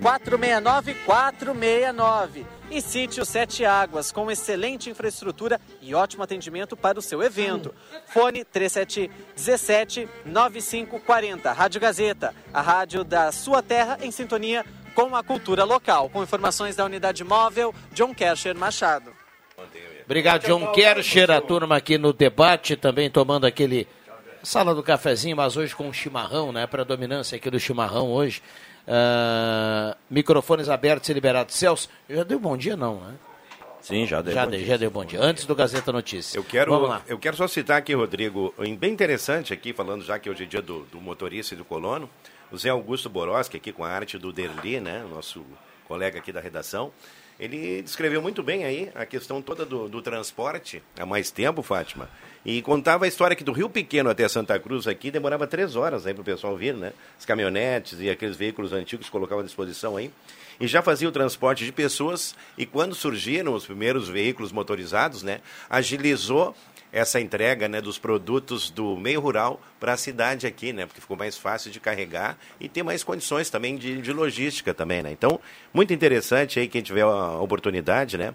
999-469-469. E Sítio Sete Águas, com excelente infraestrutura e ótimo atendimento para o seu evento. Fone 3717-9540. Rádio Gazeta, a rádio da sua terra em sintonia com a cultura local. Com informações da unidade móvel, John Kercher Machado. Obrigado, John Kercher, a turma aqui no debate, também tomando aquele sala do cafezinho, mas hoje com chimarrão, né? Predominância aqui do chimarrão hoje. Ah, microfones abertos e liberados. Celso, já deu bom dia, não, né? Sim, já deu. Já bom deu, dia. já deu bom dia. Antes do Gazeta Notícias. Eu quero, Vamos lá. eu quero só citar aqui, Rodrigo, em- bem interessante aqui, falando já que hoje é dia do, do motorista e do colono, o Zé Augusto Boroski, aqui com a arte do Derli, né, o nosso colega aqui da redação, ele descreveu muito bem aí a questão toda do, do transporte há mais tempo, Fátima, e contava a história que do Rio Pequeno até Santa Cruz aqui demorava três horas aí para o pessoal vir, né? As caminhonetes e aqueles veículos antigos colocavam à disposição aí. E já fazia o transporte de pessoas e quando surgiram os primeiros veículos motorizados, né? Agilizou essa entrega né, dos produtos do meio rural para a cidade aqui, né? Porque ficou mais fácil de carregar e ter mais condições também de, de logística também, né? Então, muito interessante aí quem tiver a oportunidade, né?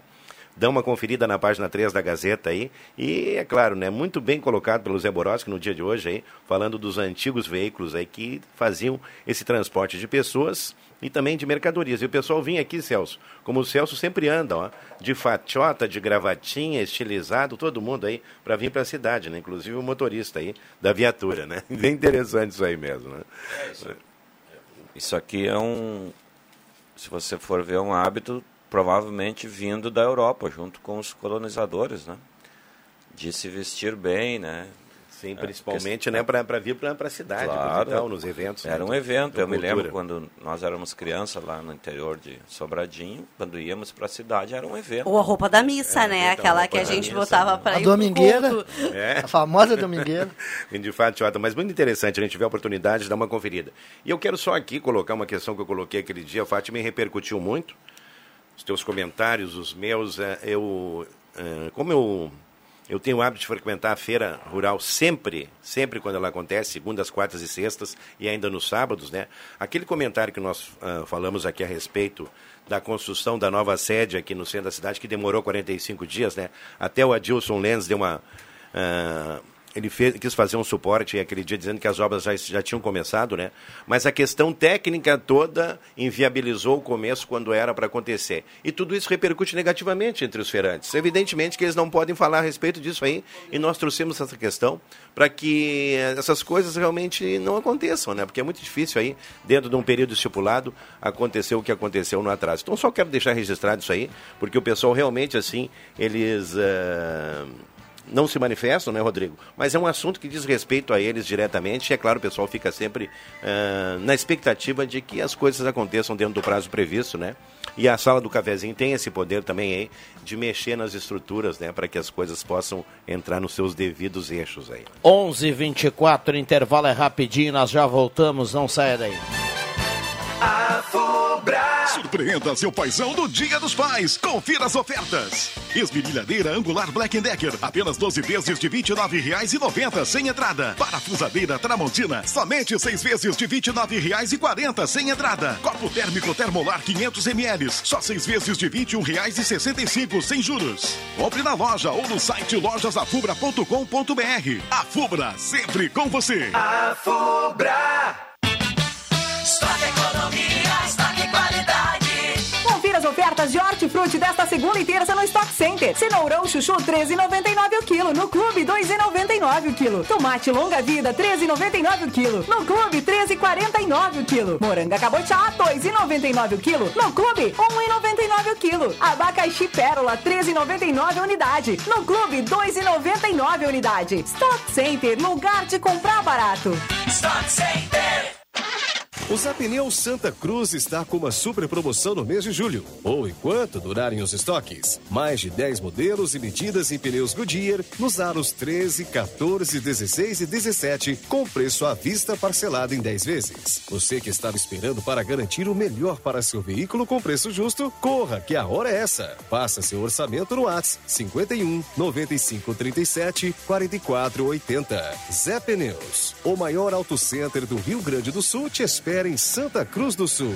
Dá uma conferida na página 3 da Gazeta aí. E, é claro, né, muito bem colocado pelo Zé Boroski no dia de hoje aí, falando dos antigos veículos aí que faziam esse transporte de pessoas e também de mercadorias. E o pessoal vinha aqui, Celso, como o Celso sempre anda, ó, de fatiota, de gravatinha, estilizado, todo mundo aí, para vir para a cidade, né? Inclusive o motorista aí da viatura, né? Bem interessante isso aí mesmo, né? Isso aqui é um, se você for ver, um hábito provavelmente vindo da Europa, junto com os colonizadores, né? De se vestir bem, né? Sim, É, principalmente, questão- né, para vir para a cidade, Claro. nos eventos. Era né, um evento. Eu me cultura. lembro quando nós éramos crianças lá no interior de Sobradinho, quando íamos para a cidade, era um evento. Ou a roupa da missa, É, né? então, Aquela que a gente missa, botava né? para A ir pro domingueira. É. A famosa domingueira. De fato, Jota, mas muito interessante, a gente tiver a oportunidade de dar uma conferida. E eu quero só aqui colocar uma questão que eu coloquei aquele dia, a Fátima me repercutiu muito, os teus comentários, os meus, eh, eu, eh, como eu, eu tenho o hábito de frequentar a feira rural sempre, sempre quando ela acontece, segundas, quartas e sextas, e ainda nos sábados, né? Aquele comentário que nós ah, falamos aqui a respeito da construção da nova sede aqui no centro da cidade, que demorou 45 dias, né? Até o Adilson Lenz deu uma... ah, ele fez, quis fazer um suporte aquele dia dizendo que as obras já, já tinham começado, né? Mas a questão técnica toda inviabilizou o começo quando era para acontecer. E tudo isso repercute negativamente entre os feirantes. Evidentemente que eles não podem falar a respeito disso aí, e nós trouxemos essa questão para que essas coisas realmente não aconteçam, né? Porque é muito difícil aí, dentro de um período estipulado, acontecer o que aconteceu no atraso. Então só quero deixar registrado isso aí, porque o pessoal realmente, assim, eles... ah, não se manifestam, né, Rodrigo? Mas é um assunto que diz respeito a eles diretamente. E é claro, o pessoal fica sempre ah, na expectativa de que as coisas aconteçam dentro do prazo previsto, né? E a sala do cafezinho tem esse poder também aí de mexer nas estruturas, né, para que as coisas possam entrar nos seus devidos eixos aí. 11:24 intervalo é rapidinho, nós já voltamos, não saia daí. A Fubra. Surpreenda seu paizão do Dia dos Pais. Confira as ofertas. Esmerilhadeira angular Black Decker, apenas 12 vezes de R$ 29,90 sem entrada. Parafusadeira Tramontina, somente 6 vezes de R$ 29,40 sem entrada. Copo térmico termolar 500 ml, só 6 vezes de R$ 21,65 sem juros. Compre na loja ou no site lojasafubra.com.br. A Fubra, sempre com você. A Fubra. Economia, ofertas de hortifruti desta segunda e terça no Stock Center. Cenourão chuchu 13,99 o quilo. No clube 2,99 o quilo. Tomate longa vida 13,99 o quilo. No clube 13,49 o quilo. Moranga cabotiá 2,99 o quilo. No clube 1,99 o quilo. Abacaxi pérola 13,99 a unidade. No clube 2,99 a unidade. Stock Center, lugar de comprar barato. Stock Center. O Zapneu Santa Cruz está com uma super promoção no mês de julho, ou enquanto durarem os estoques. Mais de 10 modelos e medidas em pneus Goodyear nos aros 13, 14, 16 e 17, com preço à vista parcelado em 10 vezes. Você que estava esperando para garantir o melhor para seu veículo com preço justo, corra que a hora é essa. Faça seu orçamento no WhatsApp 51 95 37 44 80. Zé Pneus, o maior auto center do Rio Grande do Sul te espera em Santa Cruz do Sul.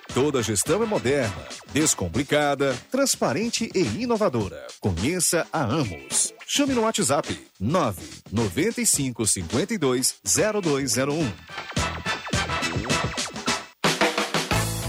Toda gestão é moderna, descomplicada, transparente e inovadora. Conheça a Amos. Chame no WhatsApp 995 52 0201.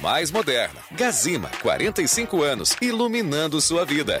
mais moderna. Gazima, 45 anos, iluminando sua vida.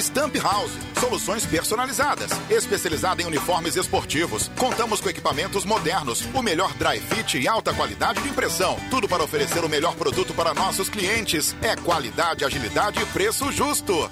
Stamp House, soluções personalizadas, especializada em uniformes esportivos. Contamos com equipamentos modernos, o melhor dry fit e alta qualidade de impressão. Tudo para oferecer o melhor produto para nossos clientes. É qualidade, agilidade e preço justo.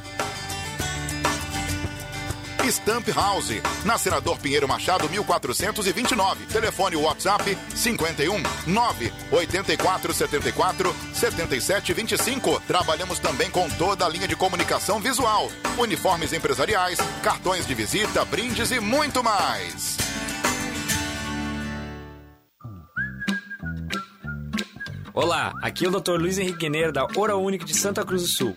Stamp House, na Senador Pinheiro Machado 1429. Telefone WhatsApp 51 9 84 74 77 25. Trabalhamos também com toda a linha de comunicação visual, uniformes empresariais, cartões de visita, brindes e muito mais. Olá, aqui é o Dr. Luiz Henrique Guineiro da Oral Unique de Santa Cruz do Sul.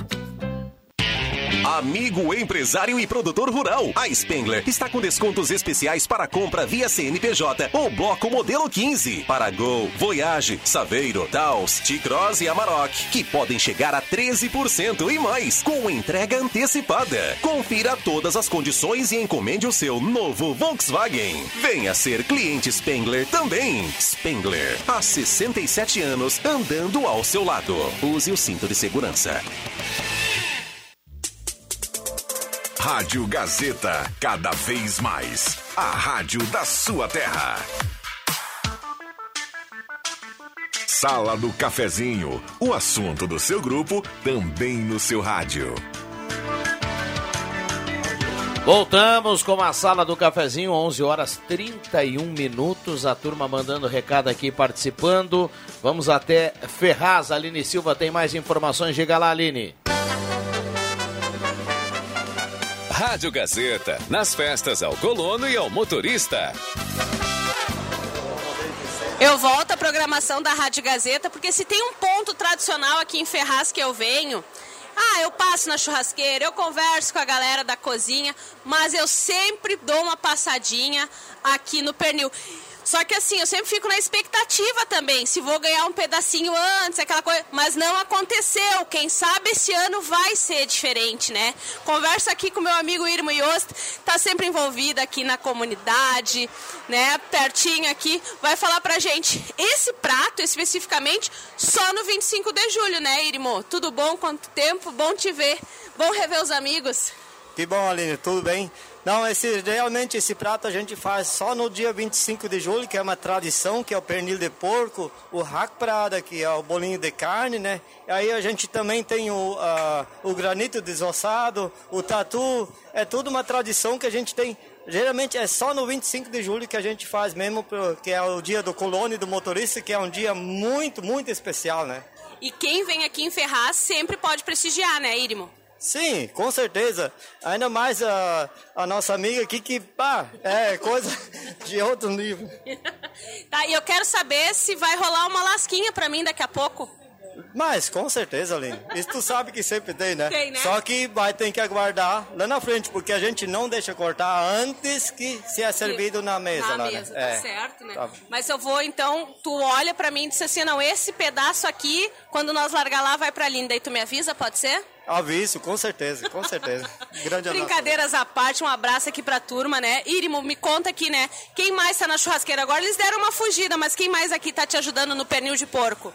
Amigo empresário e produtor rural, a Spengler está com descontos especiais para compra via CNPJ ou bloco modelo 15 para Gol, Voyage, Saveiro, Taos, T-Cross e Amarok, que podem chegar a 13% e mais com entrega antecipada. Confira todas as condições e encomende o seu novo Volkswagen. Venha ser cliente Spengler também. Spengler, há 67 anos andando ao seu lado. Use o cinto de segurança. Rádio Gazeta, cada vez mais. A rádio da sua terra. Sala do Cafezinho, o assunto do seu grupo também no seu rádio. Voltamos com a sala do cafezinho, 11 horas 31 minutos. A turma mandando recado aqui, participando. Vamos até Ferraz. Aline Silva tem mais informações. Diga lá, Aline. Rádio Gazeta, nas festas ao colono e ao motorista. Eu volto à programação da Rádio Gazeta, porque se tem um ponto tradicional aqui em Ferraz que eu venho, ah, eu passo na churrasqueira, eu converso com a galera da cozinha, mas eu sempre dou uma passadinha aqui no pernil. Só que assim, eu sempre fico na expectativa também, se vou ganhar um pedacinho antes, aquela coisa. Mas não aconteceu. Quem sabe esse ano vai ser diferente, né? Conversa aqui com meu amigo Irmo Yost, tá sempre envolvido aqui na comunidade, né? Pertinho aqui, vai falar pra gente esse prato especificamente só no 25 de julho, né, Irmo? Tudo bom? Quanto tempo? Bom te ver. Bom rever os amigos. Que bom, Aline, tudo bem? Não, esse, realmente esse prato a gente faz só no dia 25 de julho, que é uma tradição, que é o pernil de porco, o rac prada, que é o bolinho de carne, né? Aí a gente também tem o, uh, o granito desossado, o tatu, é tudo uma tradição que a gente tem. Geralmente é só no 25 de julho que a gente faz mesmo, que é o dia do colono e do motorista, que é um dia muito, muito especial, né? E quem vem aqui em Ferraz sempre pode prestigiar, né, Irimo? Sim, com certeza. Ainda mais a, a nossa amiga aqui que, pá, é coisa de outro nível. tá, e eu quero saber se vai rolar uma lasquinha para mim daqui a pouco. Mas, com certeza, Aline. Isso tu sabe que sempre tem, né? Tem, né? Só que vai ter que aguardar lá na frente, porque a gente não deixa cortar antes que se é servido na mesa. Na lá, mesa, né? tá é. certo, né? Tá. Mas eu vou, então, tu olha para mim e diz assim, não, esse pedaço aqui, quando nós largar lá, vai pra Aline. Daí tu me avisa, pode ser? Aviso, com certeza, com certeza. Grande abraço. Brincadeiras à parte, um abraço aqui pra turma, né? Irimo, me conta aqui, né? Quem mais tá na churrasqueira agora? Eles deram uma fugida, mas quem mais aqui tá te ajudando no pernil de porco?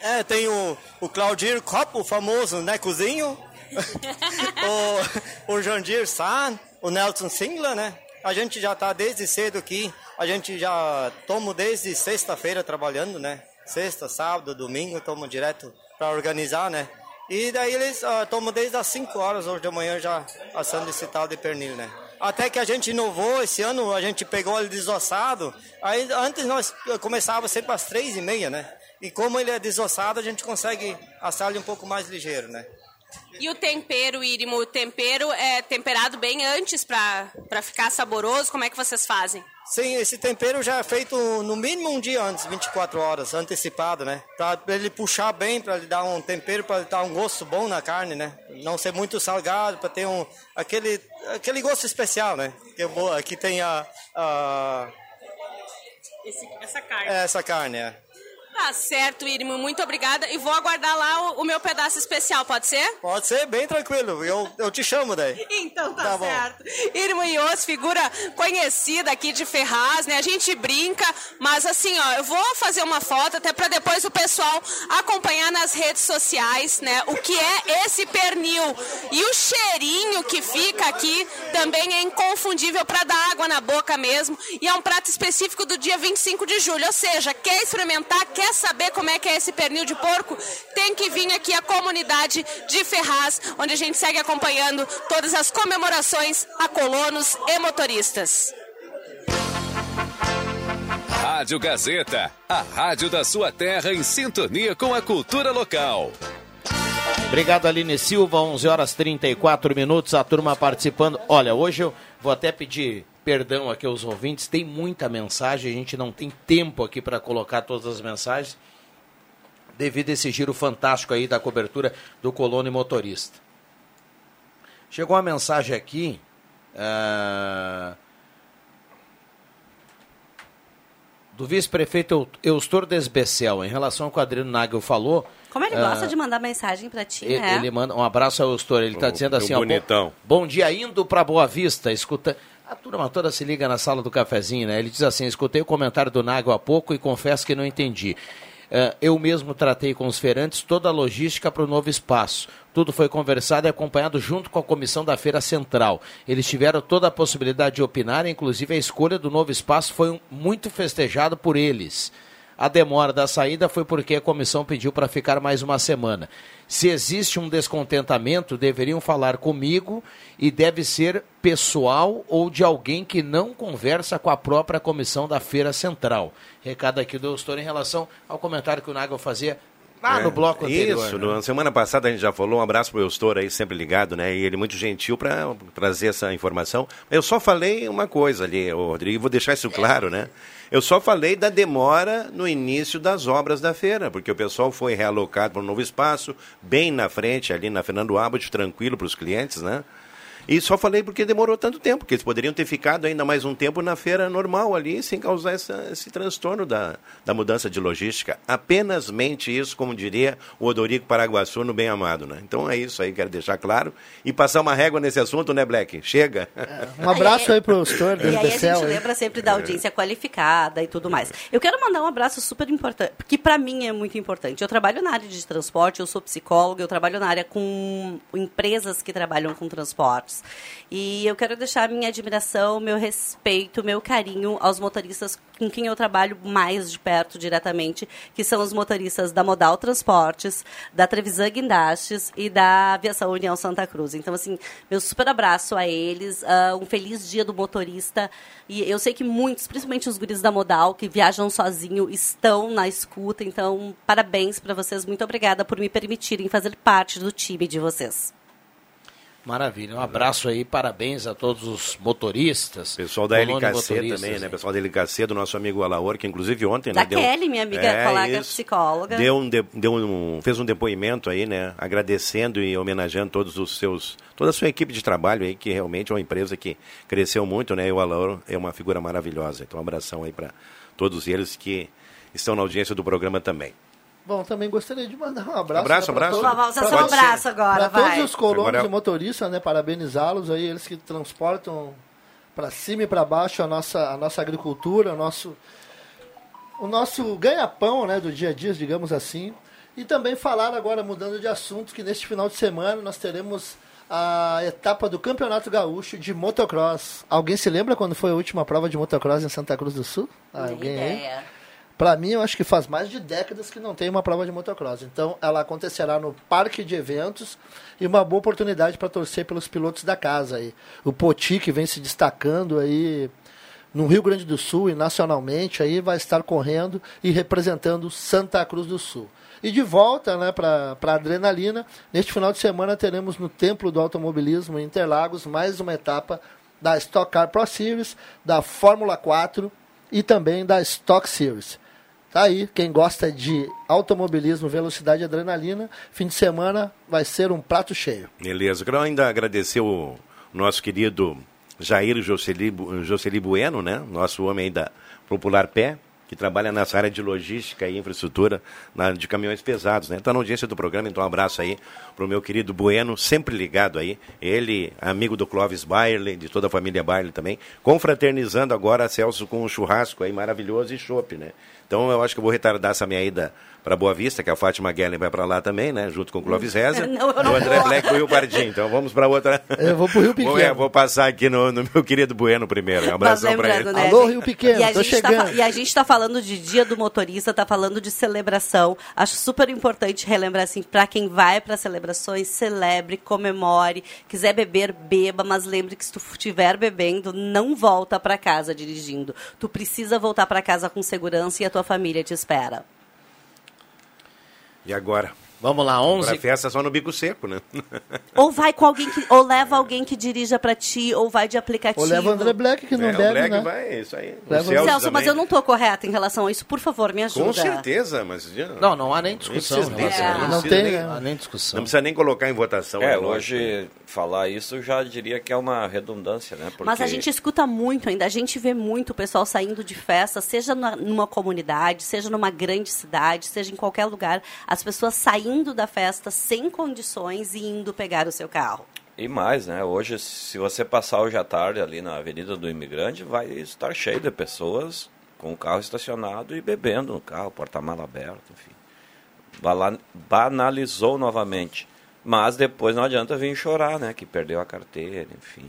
É, tem o, o Claudir Copo, o famoso, né, cozinho. o, o Jandir San, o Nelson Singla, né? A gente já tá desde cedo aqui. A gente já toma desde sexta-feira trabalhando, né? Sexta, sábado, domingo, tomo direto para organizar, né? E daí eles uh, tomam desde as 5 horas hoje de manhã já assando esse tal de pernil, né? Até que a gente inovou esse ano, a gente pegou ele desossado. Aí antes nós começava sempre às três e meia, né? E como ele é desossado, a gente consegue assar ele um pouco mais ligeiro, né? E o tempero, Irimo, o tempero é temperado bem antes para ficar saboroso? Como é que vocês fazem? Sim, esse tempero já é feito no mínimo um dia antes, 24 horas, antecipado, né? Para ele puxar bem, para ele dar um tempero, para dar um gosto bom na carne, né? Não ser muito salgado, para ter um aquele aquele gosto especial, né? Que aqui tem a, a Esse, essa carne. essa carne, é. Tá certo, Irmo, muito obrigada. E vou aguardar lá o, o, meu pedaço especial, pode ser? Pode ser, bem tranquilo. Eu, eu te chamo daí. Então tá, tá certo. Bom. Irmo Ios, figura conhecida aqui de Ferraz, né? A gente brinca, mas assim, ó, eu vou fazer uma foto até para depois o pessoal acompanhar nas redes sociais, né? O que é esse pernil. E o cheirinho que fica aqui também é inconfundível para dar água na boca mesmo. E é um prato específico do dia 25 de julho. Ou seja, quer experimentar, quer saber como é que é esse pernil de porco, tem que vir aqui à comunidade de Ferraz, onde a gente segue acompanhando todas as comemorações a colonos e motoristas. Rádio Gazeta, a rádio da sua terra em sintonia com a cultura local. Obrigado, Aline Silva, 11 horas 34 minutos, a turma participando. Olha, hoje eu vou até pedir perdão aqui aos ouvintes, tem muita mensagem, a gente não tem tempo aqui para colocar todas as mensagens, devido a esse giro fantástico aí da cobertura do Colônia Motorista. Chegou uma mensagem aqui. Uh, do vice-prefeito Eustor Desbecel, em relação ao que o Adriano Nagel falou. Como ele gosta uh, de mandar mensagem para ti, ele, né? Ele manda um abraço ao Eustor, ele está dizendo assim, ó, bonitão. Bom, bom dia, indo para Boa Vista, escuta... A turma toda se liga na sala do cafezinho, né? Ele diz assim, escutei o comentário do Nagel há pouco e confesso que não entendi. Uh, eu mesmo tratei com os feirantes toda a logística para o novo espaço. Tudo foi conversado e acompanhado junto com a comissão da Feira Central. Eles tiveram toda a possibilidade de opinar, inclusive a escolha do novo espaço foi muito festejado por eles. A demora da saída foi porque a comissão pediu para ficar mais uma semana. Se existe um descontentamento, deveriam falar comigo e deve ser pessoal ou de alguém que não conversa com a própria comissão da Feira Central. Recado aqui do Eustor em relação ao comentário que o Nagel fazia lá é, no bloco anterior. Isso, né? na semana passada a gente já falou, um abraço para o Eustor aí, sempre ligado, né? E ele muito gentil para trazer essa informação. Eu só falei uma coisa ali, Rodrigo, vou deixar isso claro, né? Eu só falei da demora no início das obras da feira, porque o pessoal foi realocado para um novo espaço, bem na frente, ali na Fernando Abbott, tranquilo para os clientes, né? E só falei porque demorou tanto tempo, que eles poderiam ter ficado ainda mais um tempo na feira normal ali, sem causar essa, esse transtorno da, da mudança de logística. Apenas mente isso, como diria o Odorico Paraguaçu no Bem Amado, né? Então é isso aí, quero deixar claro. E passar uma régua nesse assunto, né, Black? Chega. É, um abraço aí para o Stor E aí a gente aí. lembra sempre da audiência qualificada e tudo mais. Eu quero mandar um abraço super importante, que para mim é muito importante. Eu trabalho na área de transporte, eu sou psicóloga, eu trabalho na área com empresas que trabalham com E eu quero deixar minha admiração, meu respeito, meu carinho aos motoristas com quem eu trabalho mais de perto diretamente, que são os motoristas da Modal Transportes, da Trevisan Guindastes e da Aviação União Santa Cruz. Então, assim, meu super abraço a eles, uh, um feliz dia do motorista. E eu sei que muitos, principalmente os guris da Modal, que viajam sozinho, estão na escuta. Então, parabéns para vocês. Muito obrigada por me permitirem fazer parte do time de vocês. Maravilha, um abraço aí, parabéns a todos os motoristas. Pessoal da LKC também, né? Pessoal da LKC, do nosso amigo Alaor, que inclusive ontem, da né? Kelly, minha amiga, é, colega isso, psicóloga. Deu um, deu um, fez um depoimento aí, né? Agradecendo e homenageando todos os seus, toda a sua equipe de trabalho aí, que realmente é uma empresa que cresceu muito, né? E o Alaor é uma figura maravilhosa. Então, um abração aí para todos eles que estão na audiência do programa também. Bom, também gostaria de mandar um abraço. Abraço, né, abraço. Todos, vamos fazer um abraço agora, Para todos os colonos e motoristas, né, parabenizá-los aí, eles que transportam para cima e para baixo a nossa, a nossa agricultura, o nosso, o nosso ganha-pão né, do dia a dia, digamos assim. E também falar agora, mudando de assunto, que neste final de semana nós teremos a etapa do Campeonato Gaúcho de Motocross. Alguém se lembra quando foi a última prova de motocross em Santa Cruz do Sul? Alguém ideia. aí? Para mim, eu acho que faz mais de décadas que não tem uma prova de motocross. Então, ela acontecerá no parque de eventos e uma boa oportunidade para torcer pelos pilotos da casa. Aí. O Poti, que vem se destacando aí no Rio Grande do Sul e nacionalmente, aí vai estar correndo e representando Santa Cruz do Sul. E de volta né, para a adrenalina, neste final de semana teremos no Templo do Automobilismo em Interlagos mais uma etapa da Stock Car Pro Series, da Fórmula 4 e também da Stock Series. Tá aí, quem gosta de automobilismo, velocidade e adrenalina, fim de semana vai ser um prato cheio. Beleza, quero ainda agradecer o nosso querido Jair Jocely, Bueno, né? Nosso homem aí da Popular Pé, que trabalha nessa área de logística e infraestrutura na, de caminhões pesados, né? Está na audiência do programa, então um abraço aí para o meu querido Bueno, sempre ligado aí. Ele, amigo do Clóvis Bailey, de toda a família Bailey também, confraternizando agora, Celso, com um churrasco aí maravilhoso e chopp, né? Então eu acho que eu vou retardar essa minha ida para Boa Vista, que a Fátima Guellen vai para lá também, né? Junto com o Clóvis Reza. Não, o André vou. Black pro Rio Pardinho. Então vamos para outra. Eu vou pro Rio Pequeno. Vou, é, vou passar aqui no, no meu querido Bueno primeiro. Um Mas abração para ele. né, Alô? Rio Pequeno, e a tô gente tá chegando. fa- e a gente está falando de dia do motorista, está falando de celebração. Acho super importante relembrar assim, para quem vai para celebrações, celebre, comemore. Quiser beber, beba, mas lembre que se tu estiver bebendo, não volta para casa dirigindo. Tu precisa voltar para casa com segurança e a tua família te espera. E agora? Vamos lá, 11. Pra festa só no bico seco, né? Ou vai com alguém que ou leva alguém que dirija para ti, ou vai de aplicativo. Ou leva o André Black, que não é, bebe, o Black né? vai, é isso aí. Leva O Celso Celso, mas eu não tô correta em relação a isso. Por favor, me ajuda. Com certeza, mas... Não, não há nem discussão. Não precisa, né? nem- Não precisa tem, nem- né? Não há nem discussão. Não precisa nem colocar em votação. É, né, lógico. hoje falar isso eu já diria que é uma redundância, né? Porque Mas a gente escuta muito ainda, a gente vê muito o pessoal saindo de festa, seja numa comunidade, seja numa grande cidade, seja em qualquer lugar, as pessoas saindo da festa sem condições e indo pegar o seu carro. E mais, né? Hoje, se você passar hoje à tarde ali na Avenida do Imigrante, vai estar cheio de pessoas com o carro estacionado e bebendo no carro, porta-mala aberto, enfim. Banalizou novamente. Mas depois não adianta vir chorar, né? Que perdeu a carteira, enfim.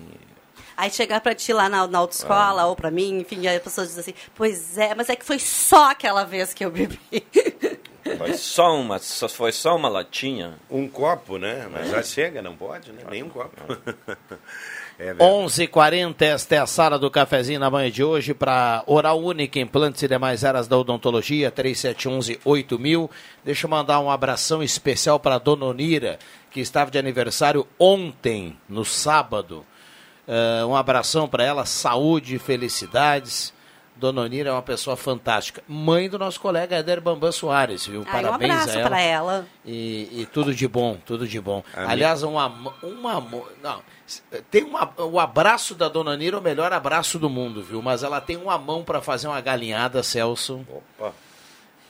Aí chegar pra ti lá na, na autoescola ou pra mim, enfim, aí as pessoas dizem assim, pois é, mas é que foi só aquela vez que eu bebi. Foi só uma, só, foi só uma latinha. Um copo, né? Mas já chega, não pode, né? Nem um copo. É verdade. 11h40, esta é a sala do cafezinho na manhã de hoje para Oral Única, implantes e demais áreas da odontologia, 3711-8000. Deixa eu mandar um abração especial para a Dona Onira, que estava de aniversário ontem, no sábado. Eh, um abração para ela, saúde e felicidades. Dona Onira é uma pessoa fantástica. Mãe do nosso colega Éder Bambam Soares, viu? Ai, um Parabéns abraço a ela. pra ela. E, e tudo de bom, tudo de bom. A Aliás, um, am- um amor. Não, tem uma, o abraço da Dona Nira, é o melhor abraço do mundo, viu? Mas ela tem uma mão para fazer uma galinhada, Celso. Opa.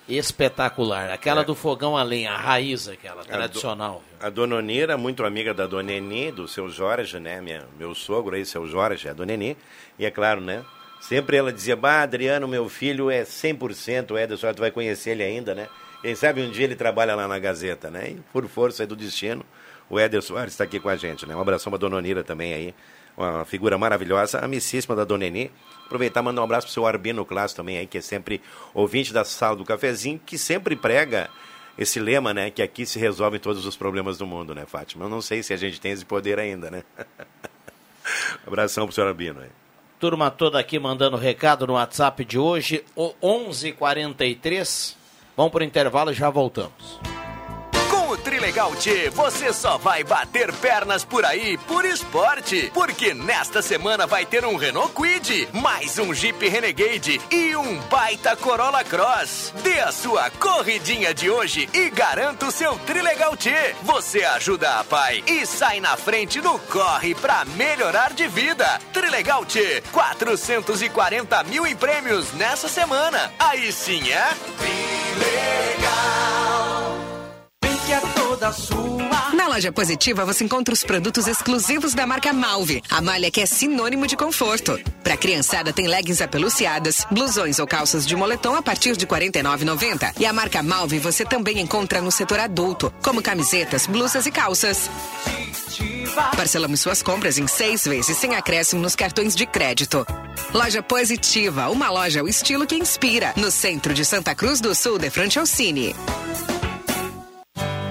Espetacular. Aquela É. do fogão a lenha, a raiz, aquela, A do- tradicional. A dona Onira, muito amiga da dona Eni, do seu Jorge, né? Minha, meu sogro aí, seu Jorge, a dona Eni. E é claro, né? Sempre ela dizia, bah, Adriano, meu filho é 100%, o Ederson, tu vai conhecer ele ainda, né? Quem sabe um dia ele trabalha lá na Gazeta, né? E por força do destino, o Éder Soares está aqui com a gente, né? Um abração para dona Onira também aí, uma figura maravilhosa, amicíssima da dona Eni. Aproveitar e mandar um abraço pro seu Arbino Classo também aí, que é sempre ouvinte da sala do cafezinho, que sempre prega esse lema, né? Que aqui se resolvem todos os problemas do mundo, né, Fátima? Eu não sei se a gente tem esse poder ainda, né? abração pro senhor Arbino aí. Turma toda aqui mandando recado no WhatsApp de hoje, o 11:43. Vamos pro intervalo e já voltamos. Com o Trilegal T, você só vai bater pernas por aí por esporte. Porque nesta semana vai ter um Renault Quid, mais um Jeep Renegade e um baita Corolla Cross. Dê a sua corridinha de hoje e garanta o seu Trilegal T. Você ajuda a pai e sai na frente no corre pra melhorar de vida. Trilegal T, 440 mil em prêmios nessa semana. Aí sim é. é toda sua. Na loja positiva você encontra os produtos exclusivos da marca Malve, a malha que é sinônimo de conforto. Pra criançada tem leggings apeluciadas, blusões ou calças de moletom a partir de R$ 49,90. E a marca Malve você também encontra no setor adulto, como camisetas, blusas e calças. Parcelamos suas compras em seis vezes sem acréscimo nos cartões de crédito. Loja Positiva, uma loja ao estilo que inspira, no centro de Santa Cruz do Sul, de frente ao Cine.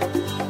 Thank you.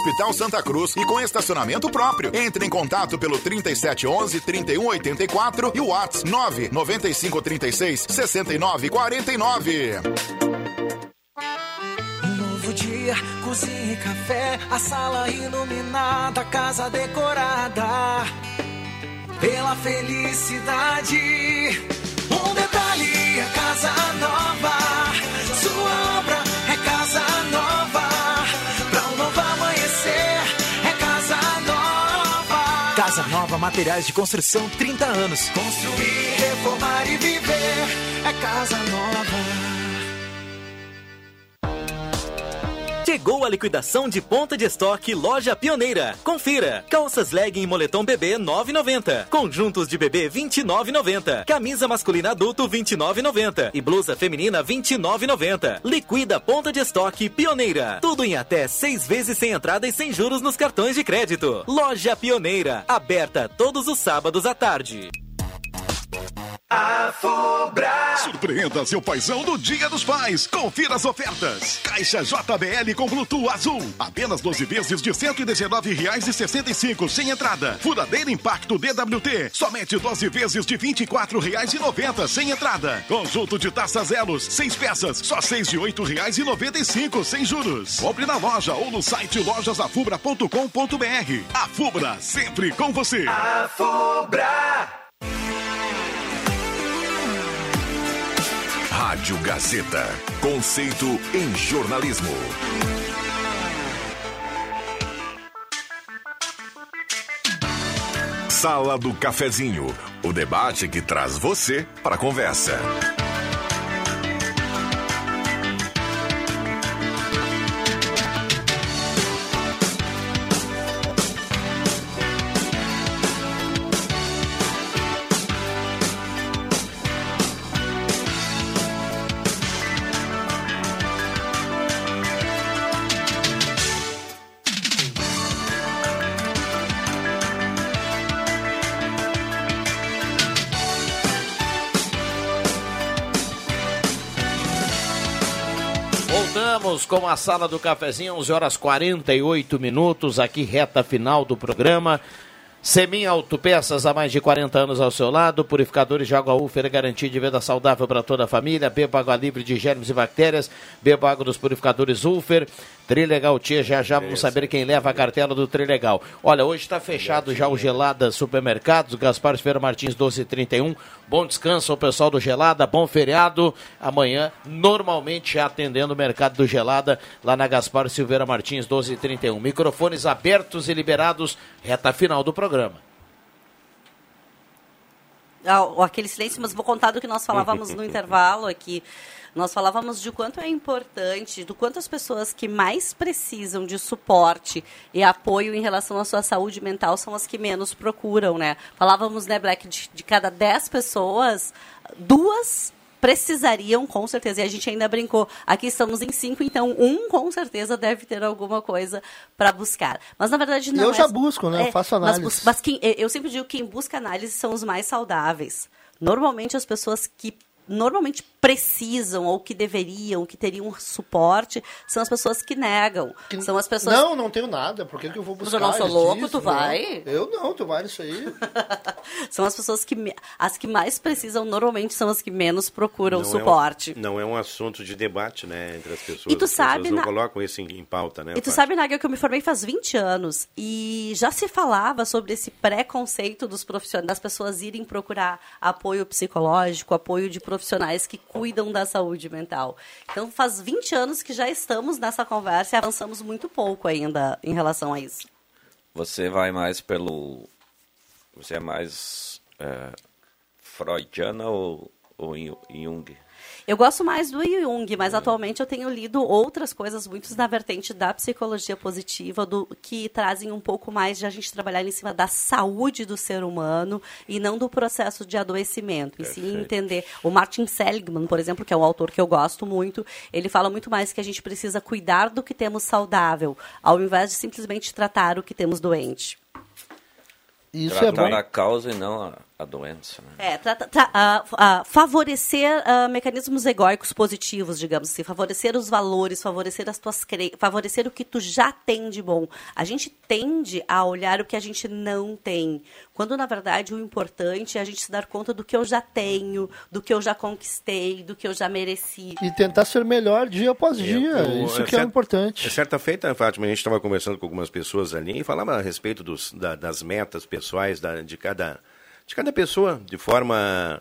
Hospital Santa Cruz e com estacionamento próprio. Entre em contato pelo 3711 3184 e o WhatsApp 99536 6949. Um novo dia, cozinha e café, a sala iluminada, casa decorada pela felicidade. Um detalhe, a casa nova, Materiais de Construção 30 anos. Construir, reformar e viver, é casa nova. Chegou a liquidação de ponta de estoque Loja Pioneira. Confira. Calças legging e moletom bebê 9,90. Conjuntos de bebê 29,90. Camisa masculina adulto 29,90 e blusa feminina 29,90. Liquida ponta de estoque Pioneira. Tudo em até seis vezes sem entrada e sem juros nos cartões de crédito. Loja Pioneira. Aberta todos os sábados à tarde. A Fubra. Surpreenda seu paizão do Dia dos Pais. Confira as ofertas. Caixa JBL com Bluetooth azul. Apenas 12 vezes de R$ 119,65 sem entrada. Furadeira Impacto DWT. Somente 12 vezes de R$ 24,90 sem entrada. Conjunto de taças Elos, 6 peças, só 6 de R$ 8,95 sem juros. Compre na loja ou no site lojasafubra.com.br. A Fubra, sempre com você. A Fubra. Rádio Gazeta. Conceito em jornalismo. Sala do Cafezinho. O debate que traz você para a conversa. Com a sala do cafezinho, 11 horas 48 minutos, aqui reta final do programa. Semin Autopeças há mais de 40 anos ao seu lado, purificadores de água Ufer, garantia de vida saudável para toda a família, beba água livre de germes e bactérias, beba água dos purificadores Ufer, Trilegal Tia, já já vamos saber quem leva a cartela do Trilegal. Olha, hoje está fechado já o Gelada Supermercados, Gaspar Ferreira Martins 1231, bom descanso ao pessoal do Gelada, bom feriado, amanhã normalmente já atendendo o mercado do Gelada, lá na Gaspar Silveira Martins 1231. Microfones abertos e liberados, reta final do programa. Ah, aquele silêncio, mas vou contar do que nós falávamos no intervalo aqui. Nós falávamos de quanto é importante, do quanto as pessoas que mais precisam de suporte e apoio em relação à sua saúde mental são as que menos procuram, né? Falávamos, né, Black, de, de cada 10 pessoas, duas precisariam, com certeza, e a gente ainda brincou, aqui estamos em cinco, então um com certeza deve ter alguma coisa para buscar. Mas na verdade não Eu é- já busco, né? Eu faço mas análise. bus- Mas, quem, eu sempre digo que quem busca análise são os mais saudáveis. Normalmente as pessoas que normalmente precisam ou que deveriam, que teriam suporte, são as pessoas que negam. São as pessoas Não, não tenho nada. Por que, que eu vou buscar? eu não sou isso, louco, isso? tu vai? Não, eu não, tu vai nisso aí. são as pessoas que me- as que mais precisam normalmente são as que menos procuram Não é um- suporte. não é um assunto de debate, né, entre as pessoas. E tu As sabe, pessoas não na- colocam isso em, em pauta, né? E tu Fátima? sabe, Nagel, que eu me formei faz 20 anos e já se falava sobre esse preconceito dos profissionais, das pessoas irem procurar apoio psicológico, apoio de profissionais que cuidam da saúde mental. Então, faz 20 anos que já estamos nessa conversa e avançamos muito pouco ainda em relação a isso. Você vai mais pelo. Você é mais é, freudiana ou, ou Jung? Eu gosto mais do Jung, mas atualmente eu tenho lido outras coisas muito na vertente da psicologia positiva, do que trazem um pouco mais de a gente trabalhar em cima da saúde do ser humano e não do processo de adoecimento. E sim entender. O Martin Seligman, por exemplo, que é um autor que eu gosto muito, ele fala muito mais que a gente precisa cuidar do que temos saudável, ao invés de simplesmente tratar o que temos doente. Isso é Tratar bom. a causa e não a, a doença. Né? É, tra- tra- ah, favorecer ah, mecanismos egóicos positivos, digamos assim, favorecer os valores, favorecer as tuas cre... favorecer o que tu já tem de bom. A gente tende a olhar o que a gente não tem, quando na verdade o importante é a gente se dar conta do que eu já tenho, do que eu já conquistei, do que eu já mereci. E tentar ser melhor dia após dia. Eu- Isso é que é cer- importante. É certa feita, Fátima, a gente estava conversando com algumas pessoas ali e falava a respeito dos, da- das metas pessoais da- de, cada, de cada pessoa, de forma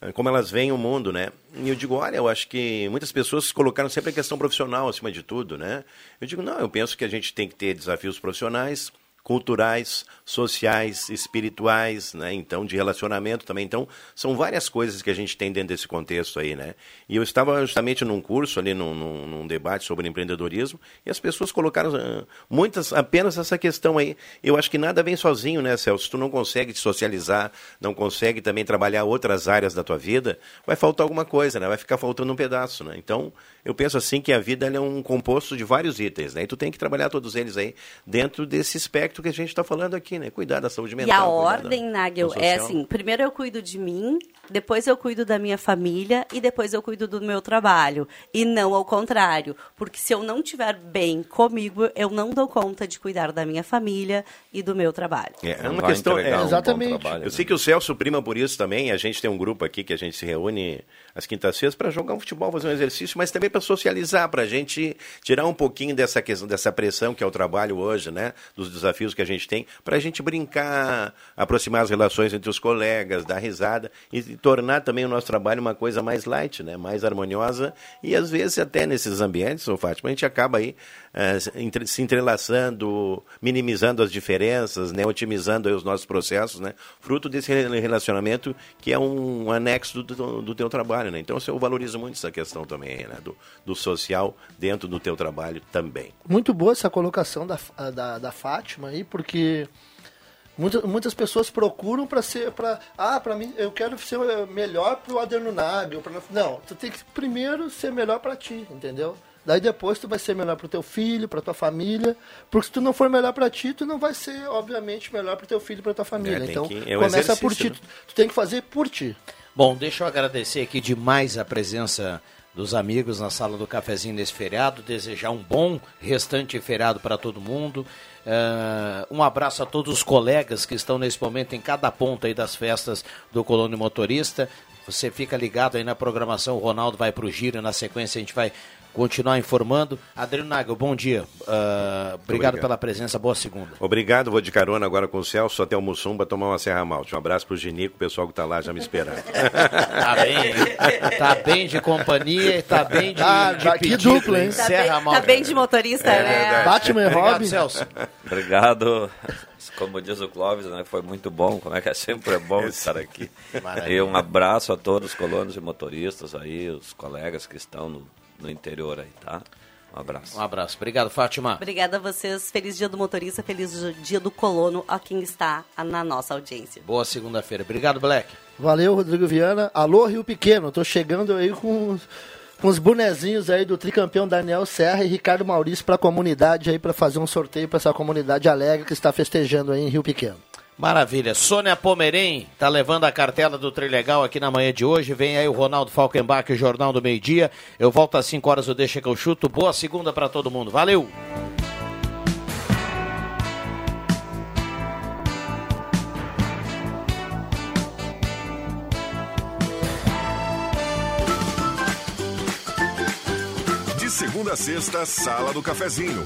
eh, como elas veem o mundo, né? E eu digo, olha, eu acho que muitas pessoas colocaram sempre a questão profissional acima de tudo, né? Eu digo, não, eu penso que a gente tem que ter desafios profissionais, culturais, sociais, espirituais, né? Então, de relacionamento também. Então, são várias coisas que a gente tem dentro desse contexto aí, né? E eu estava justamente num curso ali, num, num, num debate sobre empreendedorismo, e as pessoas colocaram ah, muitas, apenas essa questão aí. Eu acho que nada vem sozinho, né, Celso? Tu não consegue te socializar, não consegue também trabalhar outras áreas da tua vida, vai faltar alguma coisa, né? Vai ficar faltando um pedaço, né? Então, eu penso assim que a vida ela é um composto de vários itens, né? E tu tem que trabalhar todos eles aí dentro desse espectro que a gente está falando aqui, né? Cuidar da saúde mental. E a cuidar da- ordem, Nagel, é assim: primeiro eu cuido de mim, depois eu cuido da minha família e depois eu cuido do meu trabalho. E não ao contrário. Porque se eu não estiver bem comigo, eu não dou conta de cuidar da minha família e do meu trabalho. É, é uma vai questão. é, um exatamente. trabalho, eu né? sei que o Celso prima por isso também. A gente tem um grupo aqui que a gente se reúne às quintas-feiras para jogar um futebol, fazer um exercício, mas também para socializar, para a gente tirar um pouquinho dessa questão, dessa pressão que é o trabalho hoje, né? Dos desafios que a gente tem, para a gente brincar, aproximar as relações entre os colegas, dar risada e, tornar também o nosso trabalho uma coisa mais light, né? Mais harmoniosa e às vezes até nesses ambientes, ô Fátima, a gente acaba aí eh, se entre- se entrelaçando, minimizando as diferenças, né, otimizando os nossos processos, né, fruto desse re- relacionamento que é um anexo do, do, do teu trabalho, né. Então eu valorizo muito essa questão também, né, do, do social dentro do teu trabalho também. Muito boa essa colocação da, da, da Fátima aí, porque muitas, muitas pessoas procuram para ser. Pra, ah, para mim, eu quero ser melhor pro Aderno Nagel. Pra, não, tu tem que primeiro ser melhor para ti, entendeu? Daí depois tu vai ser melhor pro teu filho, pra tua família. Porque se tu não for melhor para ti, tu não vai ser, obviamente, melhor pro teu filho e pra tua família. tem então, que- é um começa por ti. né? Tu, tu tem que fazer por ti. Bom, deixa eu agradecer aqui demais a presença dos amigos na sala do cafezinho nesse feriado, desejar um bom restante feriado para todo mundo. Eh, um abraço a todos os colegas que estão nesse momento em cada ponta aí das festas do Colônia Motorista. Você fica ligado aí na programação, o Ronaldo vai para o giro, na sequência a gente vai continuar informando. Adriano Nagel, bom dia. Ah, obrigado, Obrigado. pela presença, boa segunda. Obrigado, vou de carona agora com o Celso até o Mussum para tomar uma Serra Malte. Um abraço pro Genico, o pessoal que tá lá já me esperando. Tá bem, tá bem de companhia e tá bem de, Ah, de que pedido, dupla, hein? Tá Serra bem, Malte. tá bem de motorista, É né? verdade. Batman e Obrigado, Robin. Celso. Obrigado. Como diz o Clóvis, né, foi muito bom, como é que é sempre é bom estar aqui. Maravilha. E um abraço a todos os colonos e motoristas aí, os colegas que estão no, no interior aí, tá? Um abraço. Um abraço. Obrigado, Fátima. Obrigada a vocês. Feliz dia do motorista, feliz dia do colono a quem está na nossa audiência. Boa segunda-feira. Obrigado, Black. Valeu, Rodrigo Viana. Alô, Rio Pequeno. Tô chegando aí com, os- com os bonezinhos aí do tricampeão Daniel Serra e Ricardo Maurício pra comunidade aí, pra fazer um sorteio pra essa comunidade alegre que está festejando aí em Rio Pequeno. Maravilha. Sônia Pomerém tá levando a cartela do Trilegal aqui na manhã de hoje. Vem aí o Ronaldo Falkenbach, o Jornal do Meio Dia. Eu volto às 5 horas, o Deixa que eu chuto. Boa segunda para todo mundo. Valeu! De segunda a sexta, Sala do Cafezinho.